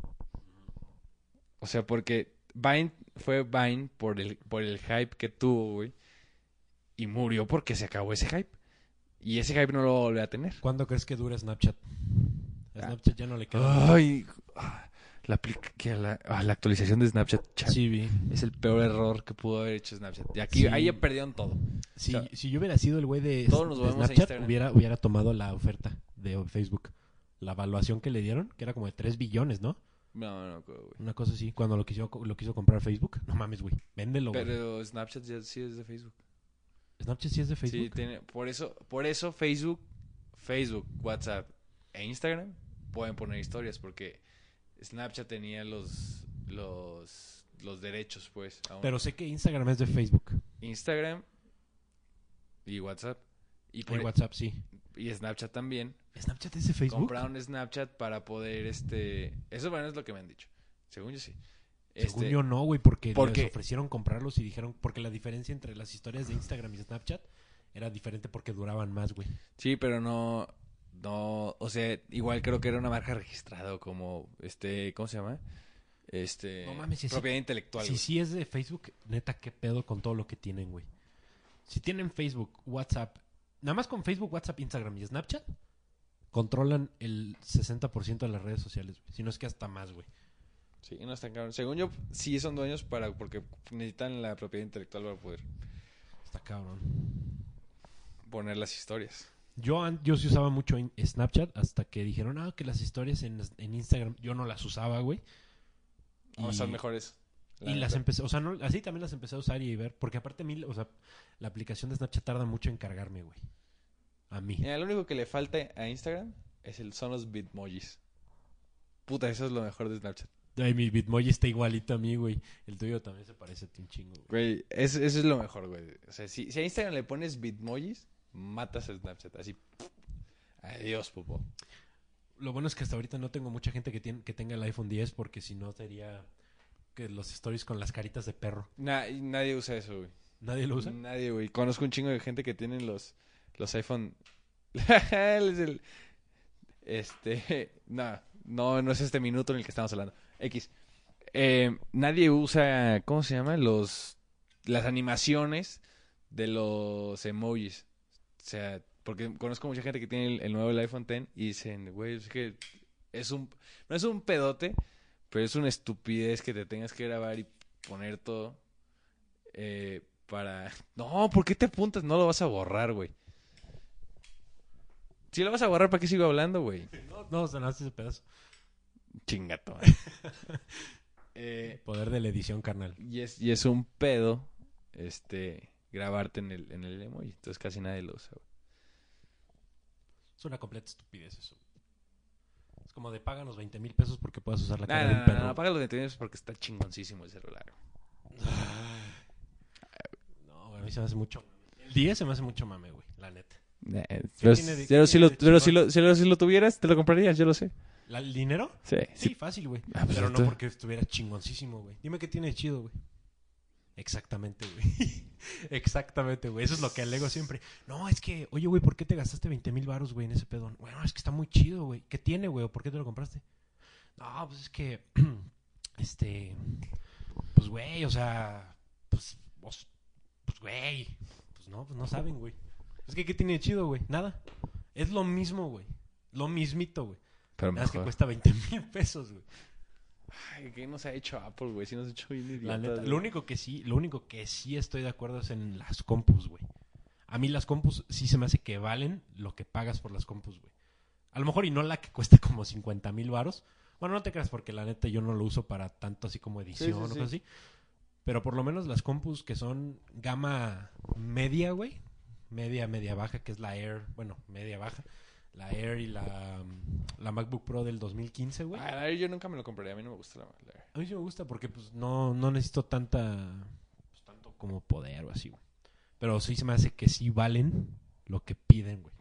O sea, porque Vine fue Vine por el, por el hype que tuvo, güey. Y murió porque se acabó ese hype. Y ese hype no lo volvió a tener. ¿Cuándo crees que dure Snapchat? A Ah. Snapchat ya no le queda. Ay, ah, la, que la, ah, la actualización de Snapchat chat, Sí, vi. es el peor error que pudo haber hecho Snapchat. Y aquí, Sí. ahí ya perdieron todo. O sea, si yo hubiera sido el güey de, todos nos de Snapchat, hubiera, hubiera tomado la oferta de Facebook. La evaluación que le dieron, que era como de 3 billones, ¿no? No, no, güey. Una cosa así, cuando lo quiso, lo quiso comprar Facebook. No mames, güey. Véndelo, güey. Pero Snapchat ya sí es de Facebook. Snapchat sí es de Sí, Facebook. tiene, por eso, por eso Facebook, Facebook, WhatsApp e Instagram pueden poner historias porque Snapchat tenía los los los derechos, pues. aún. Pero sé que Instagram es de Facebook. Instagram y WhatsApp y, por- e, WhatsApp sí. y Snapchat también ¿Snapchat es de Facebook? compraron Snapchat para poder este eso bueno es lo que me han dicho. Según yo sí. Según Este, yo no, güey, porque porque- les ofrecieron comprarlos y dijeron, porque la diferencia entre las historias de Instagram y Snapchat era diferente porque duraban más, güey. Sí, pero no, no, o sea, igual creo que era una marca registrada o como, este, ¿cómo se llama? Este, No mames, si sí- propiedad intelectual. Si sí es de Facebook, neta, qué pedo con todo lo que tienen, güey. Si tienen Facebook, WhatsApp, nada más con Facebook, WhatsApp, Instagram y Snapchat, controlan el 60% de las redes sociales, güey. Si no es que hasta más, güey. Sí, no están cabrón. Según yo, sí son dueños para, porque necesitan la propiedad intelectual para poder Está cabrón. poner las historias. Yo, yo sí usaba mucho Snapchat hasta que dijeron, ah, que las historias en, en Instagram, yo no las usaba, güey. O Y- son mejores. la Y las empecé, o sea, no, así también las empecé a usar y ver, porque aparte a mí, o sea, la aplicación de Snapchat tarda mucho en cargarme, güey. A mí. Mira, lo único que le falta a Instagram es el, son los bitmojis. Puta, eso es lo mejor de Snapchat. Ay, mi Bitmoji está igualito a mí, güey. El tuyo también se parece a ti un chingo, güey. Güey, es- eso es lo mejor, güey. O sea, si, si a Instagram le pones bitmojis, matas a Snapchat. Así, adiós, pupo. Lo bueno es que hasta ahorita no tengo mucha gente que, tiene, que tenga el iPhone 10 porque si no sería que los stories con las caritas de perro. Na- y nadie usa eso, güey. ¿Nadie lo usa? Nadie, güey. Conozco un chingo de gente que tienen los, los iPhone. [laughs] Este. [laughs] No, no, no es este minuto en el que estamos hablando. X. Eh, nadie usa. ¿Cómo se llama? Los. Las animaciones de los emojis. O sea, porque conozco mucha gente que tiene el, el nuevo el iPhone X y dicen, güey, es que es un. No es un pedote, pero es una estupidez que te tengas que grabar y poner todo. Eh, para. [laughs] No, ¿por qué te apuntas? No lo vas a borrar, güey. Si lo vas a borrar, ¿para qué sigo hablando, güey? No, no, sonaste ese pedazo. Chingato. [laughs] eh, Poder de la edición, carnal. y, es, y es un pedo este grabarte en el, en el emoji. Entonces casi nadie lo usa, güey. Es una completa estupidez eso. Es como de páganos 20 mil pesos porque puedas usar la cara no, de no, un no, perro. no, apaga los detenidos porque está chingoncísimo el celular. No, güey, a mí se me hace mucho. El 10 se me hace mucho mame, güey, la neta. Eh, pero de- si lo, pero si lo, si lo- si lo tuvieras, te lo comprarías, yo lo sé. ¿La- ¿El dinero? Sí, Sí, sí. fácil, güey. Ah, pues Pero no porque estuviera chingoncísimo, güey. Dime qué tiene de chido, güey. Exactamente, güey. [laughs] Exactamente, güey. Eso es lo que alego siempre. No, es que, oye, güey, ¿por qué te gastaste 20 mil baros, güey, en ese pedón? Bueno, es que está muy chido, güey. ¿Qué tiene, güey? ¿O por qué te lo compraste? No, pues es que, [clears throat] este, pues, güey, o sea, pues, pues, pues, güey. Pues no, pues no saben, güey. Es que, ¿qué tiene de chido, güey? Nada. Es lo mismo, güey. Lo mismito, güey. Pero Nada más que cuesta 20 mil pesos, güey. Ay, ¿qué nos ha hecho Apple, güey? Si nos ha hecho bien La idiotas, neta, güey. lo único que sí, lo único que sí estoy de acuerdo es en las compus, güey. A mí las compus sí se me hace que valen lo que pagas por las compus, güey. A lo mejor y no la que cuesta como 50 mil varos. Bueno, no te creas porque la neta yo no lo uso para tanto así como edición sí, o cosas así. Pero por lo menos las compus que son gama media, güey. Media, media baja, que es la Air. Bueno, media baja. La Air y la, la MacBook Pro del 2015, güey. Ah, yo nunca me lo compraría, a mí no me gusta la, la- A mí sí me gusta porque pues no, no necesito tanta pues, tanto como poder o así, güey. Pero sí se me hace que sí valen lo que piden, güey.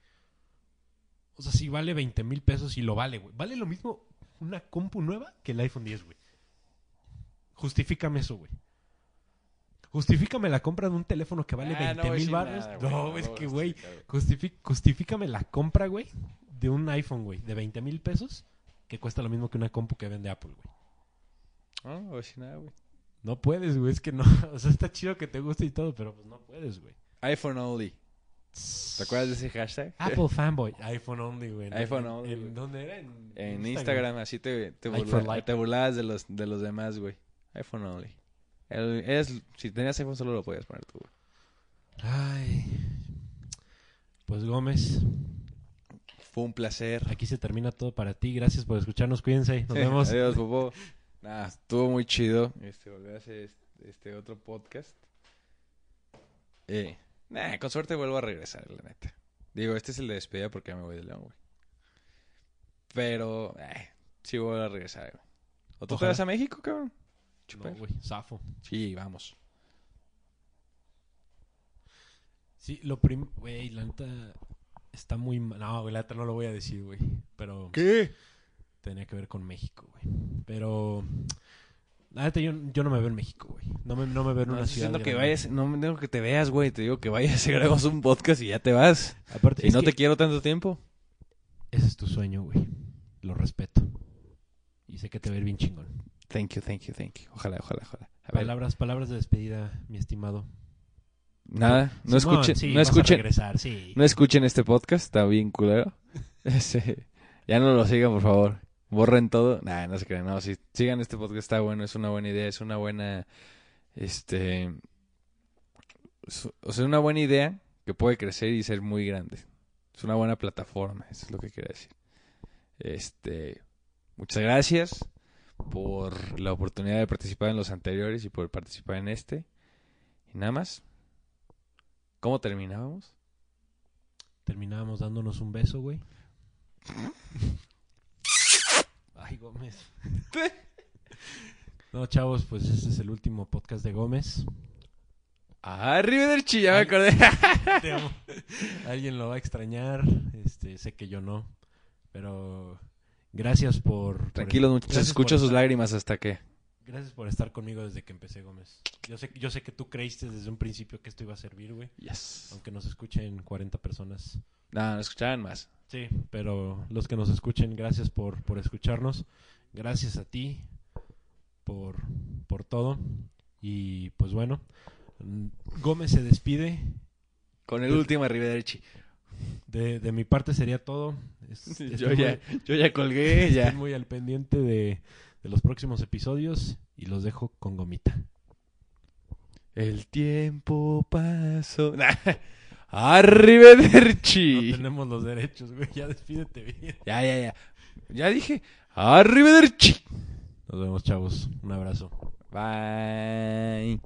O sea, si vale 20 mil pesos y lo vale, güey. Vale lo mismo una compu nueva que el iPhone 10, güey. Justifícame eso, güey. Justifícame la compra de un teléfono que vale Ah, no 20 voy a mil baros. No, no es que, güey, justifícame la compra, güey, de un iPhone, güey, de 20 mil pesos que cuesta lo mismo que una compu que vende Apple, güey. No, no decir nada, güey. No puedes, güey, es que no. [laughs] O sea, está chido que te guste y todo, pero pues no puedes, güey. iPhone only. ¿Te acuerdas de ese hashtag? Apple [laughs] fanboy. iPhone only, güey. iPhone ¿En- only, en-. ¿Dónde era? En, En Instagram, así te, te, burla- te burlabas de los, de los demás, güey. iPhone only. El- es, si tenías iPhone solo lo podías poner tú, güey. Ay. Pues Gómez, Fue un placer. aquí se termina todo para ti. Gracias por escucharnos. Cuídense. Nos vemos. Adiós, Bobo. [laughs] Nada, estuvo muy chido. Este, volver a hacer este, este otro podcast. Eh, nah, con suerte vuelvo a regresar, la neta. Digo, este es el de despedida porque ya me voy de León, güey. Pero, eh, sí voy a regresar, güey. ¿O tú te vas a México, cabrón? No, Chuper. güey. Zafo. Sí, vamos. Sí, lo prim... Güey, la neta está muy... No, güey, la neta no lo voy a decir, güey. Pero... ¿Qué? tenía que ver con México, güey. Pero la neta yo, yo no me veo en México, güey. No me, no me veo en No una ciudad. que vayas, no me digo que te veas, güey. Te digo que vayas y [laughs] grabamos un podcast y ya te vas. Aparte, Y no te quiero tanto tiempo. ese es tu sueño, güey. Lo respeto. Y sé que te va a ir bien chingón. Thank you, thank you, thank you. Ojalá, ojalá, ojalá. A ver, Palabras, palabras de despedida, mi estimado. nada, no Simón, escuchen, sí, no escuchen, regresar, sí. no escuchen este podcast, está bien culero. [laughs] Ese, ya no lo sigan, por favor. Borren todo. Nah, no se crean, no, sí, sigan este podcast, está bueno, es una buena idea, es una buena, este, es- o sea, una buena idea que puede crecer y ser muy grande. Es una buena plataforma, eso es lo que quería decir. Este, muchas gracias por la oportunidad de participar en los anteriores y por participar en este. Y nada más. ¿Cómo terminábamos? Terminábamos dándonos un beso, güey. [laughs] Ay, Gómez. [laughs] No, chavos, pues este es el último podcast de Gómez. Arrivederci, ya me acordé. [laughs] Te amo. Alguien lo va a extrañar, este, sé que yo no, pero gracias por... por- Tranquilos, muchachos. gracias Escucho por sus estar- lágrimas hasta que. Gracias por estar conmigo desde que empecé, Gómez. Yo sé, yo sé que tú creíste desde un principio que esto iba a servir, güey. Yes. Aunque nos escuchen 40 personas. No, no escuchaban más. Sí, pero los que nos escuchen, gracias por, por escucharnos. Gracias a ti por, por todo. Y pues bueno, Gómez se despide. Con el último Arrivederci. De, de mi parte sería todo. Es- Yo ya, muy- yo ya colgué, [laughs] estén ya. muy al pendiente de, de los próximos episodios y los dejo con gomita. El tiempo pasó. [laughs] Nah. No Arrivederci. tenemos los derechos, güey. Ya despídete bien. Ya, ya, ya. Ya dije. Arrivederci. Nos vemos, chavos. Un abrazo. Bye.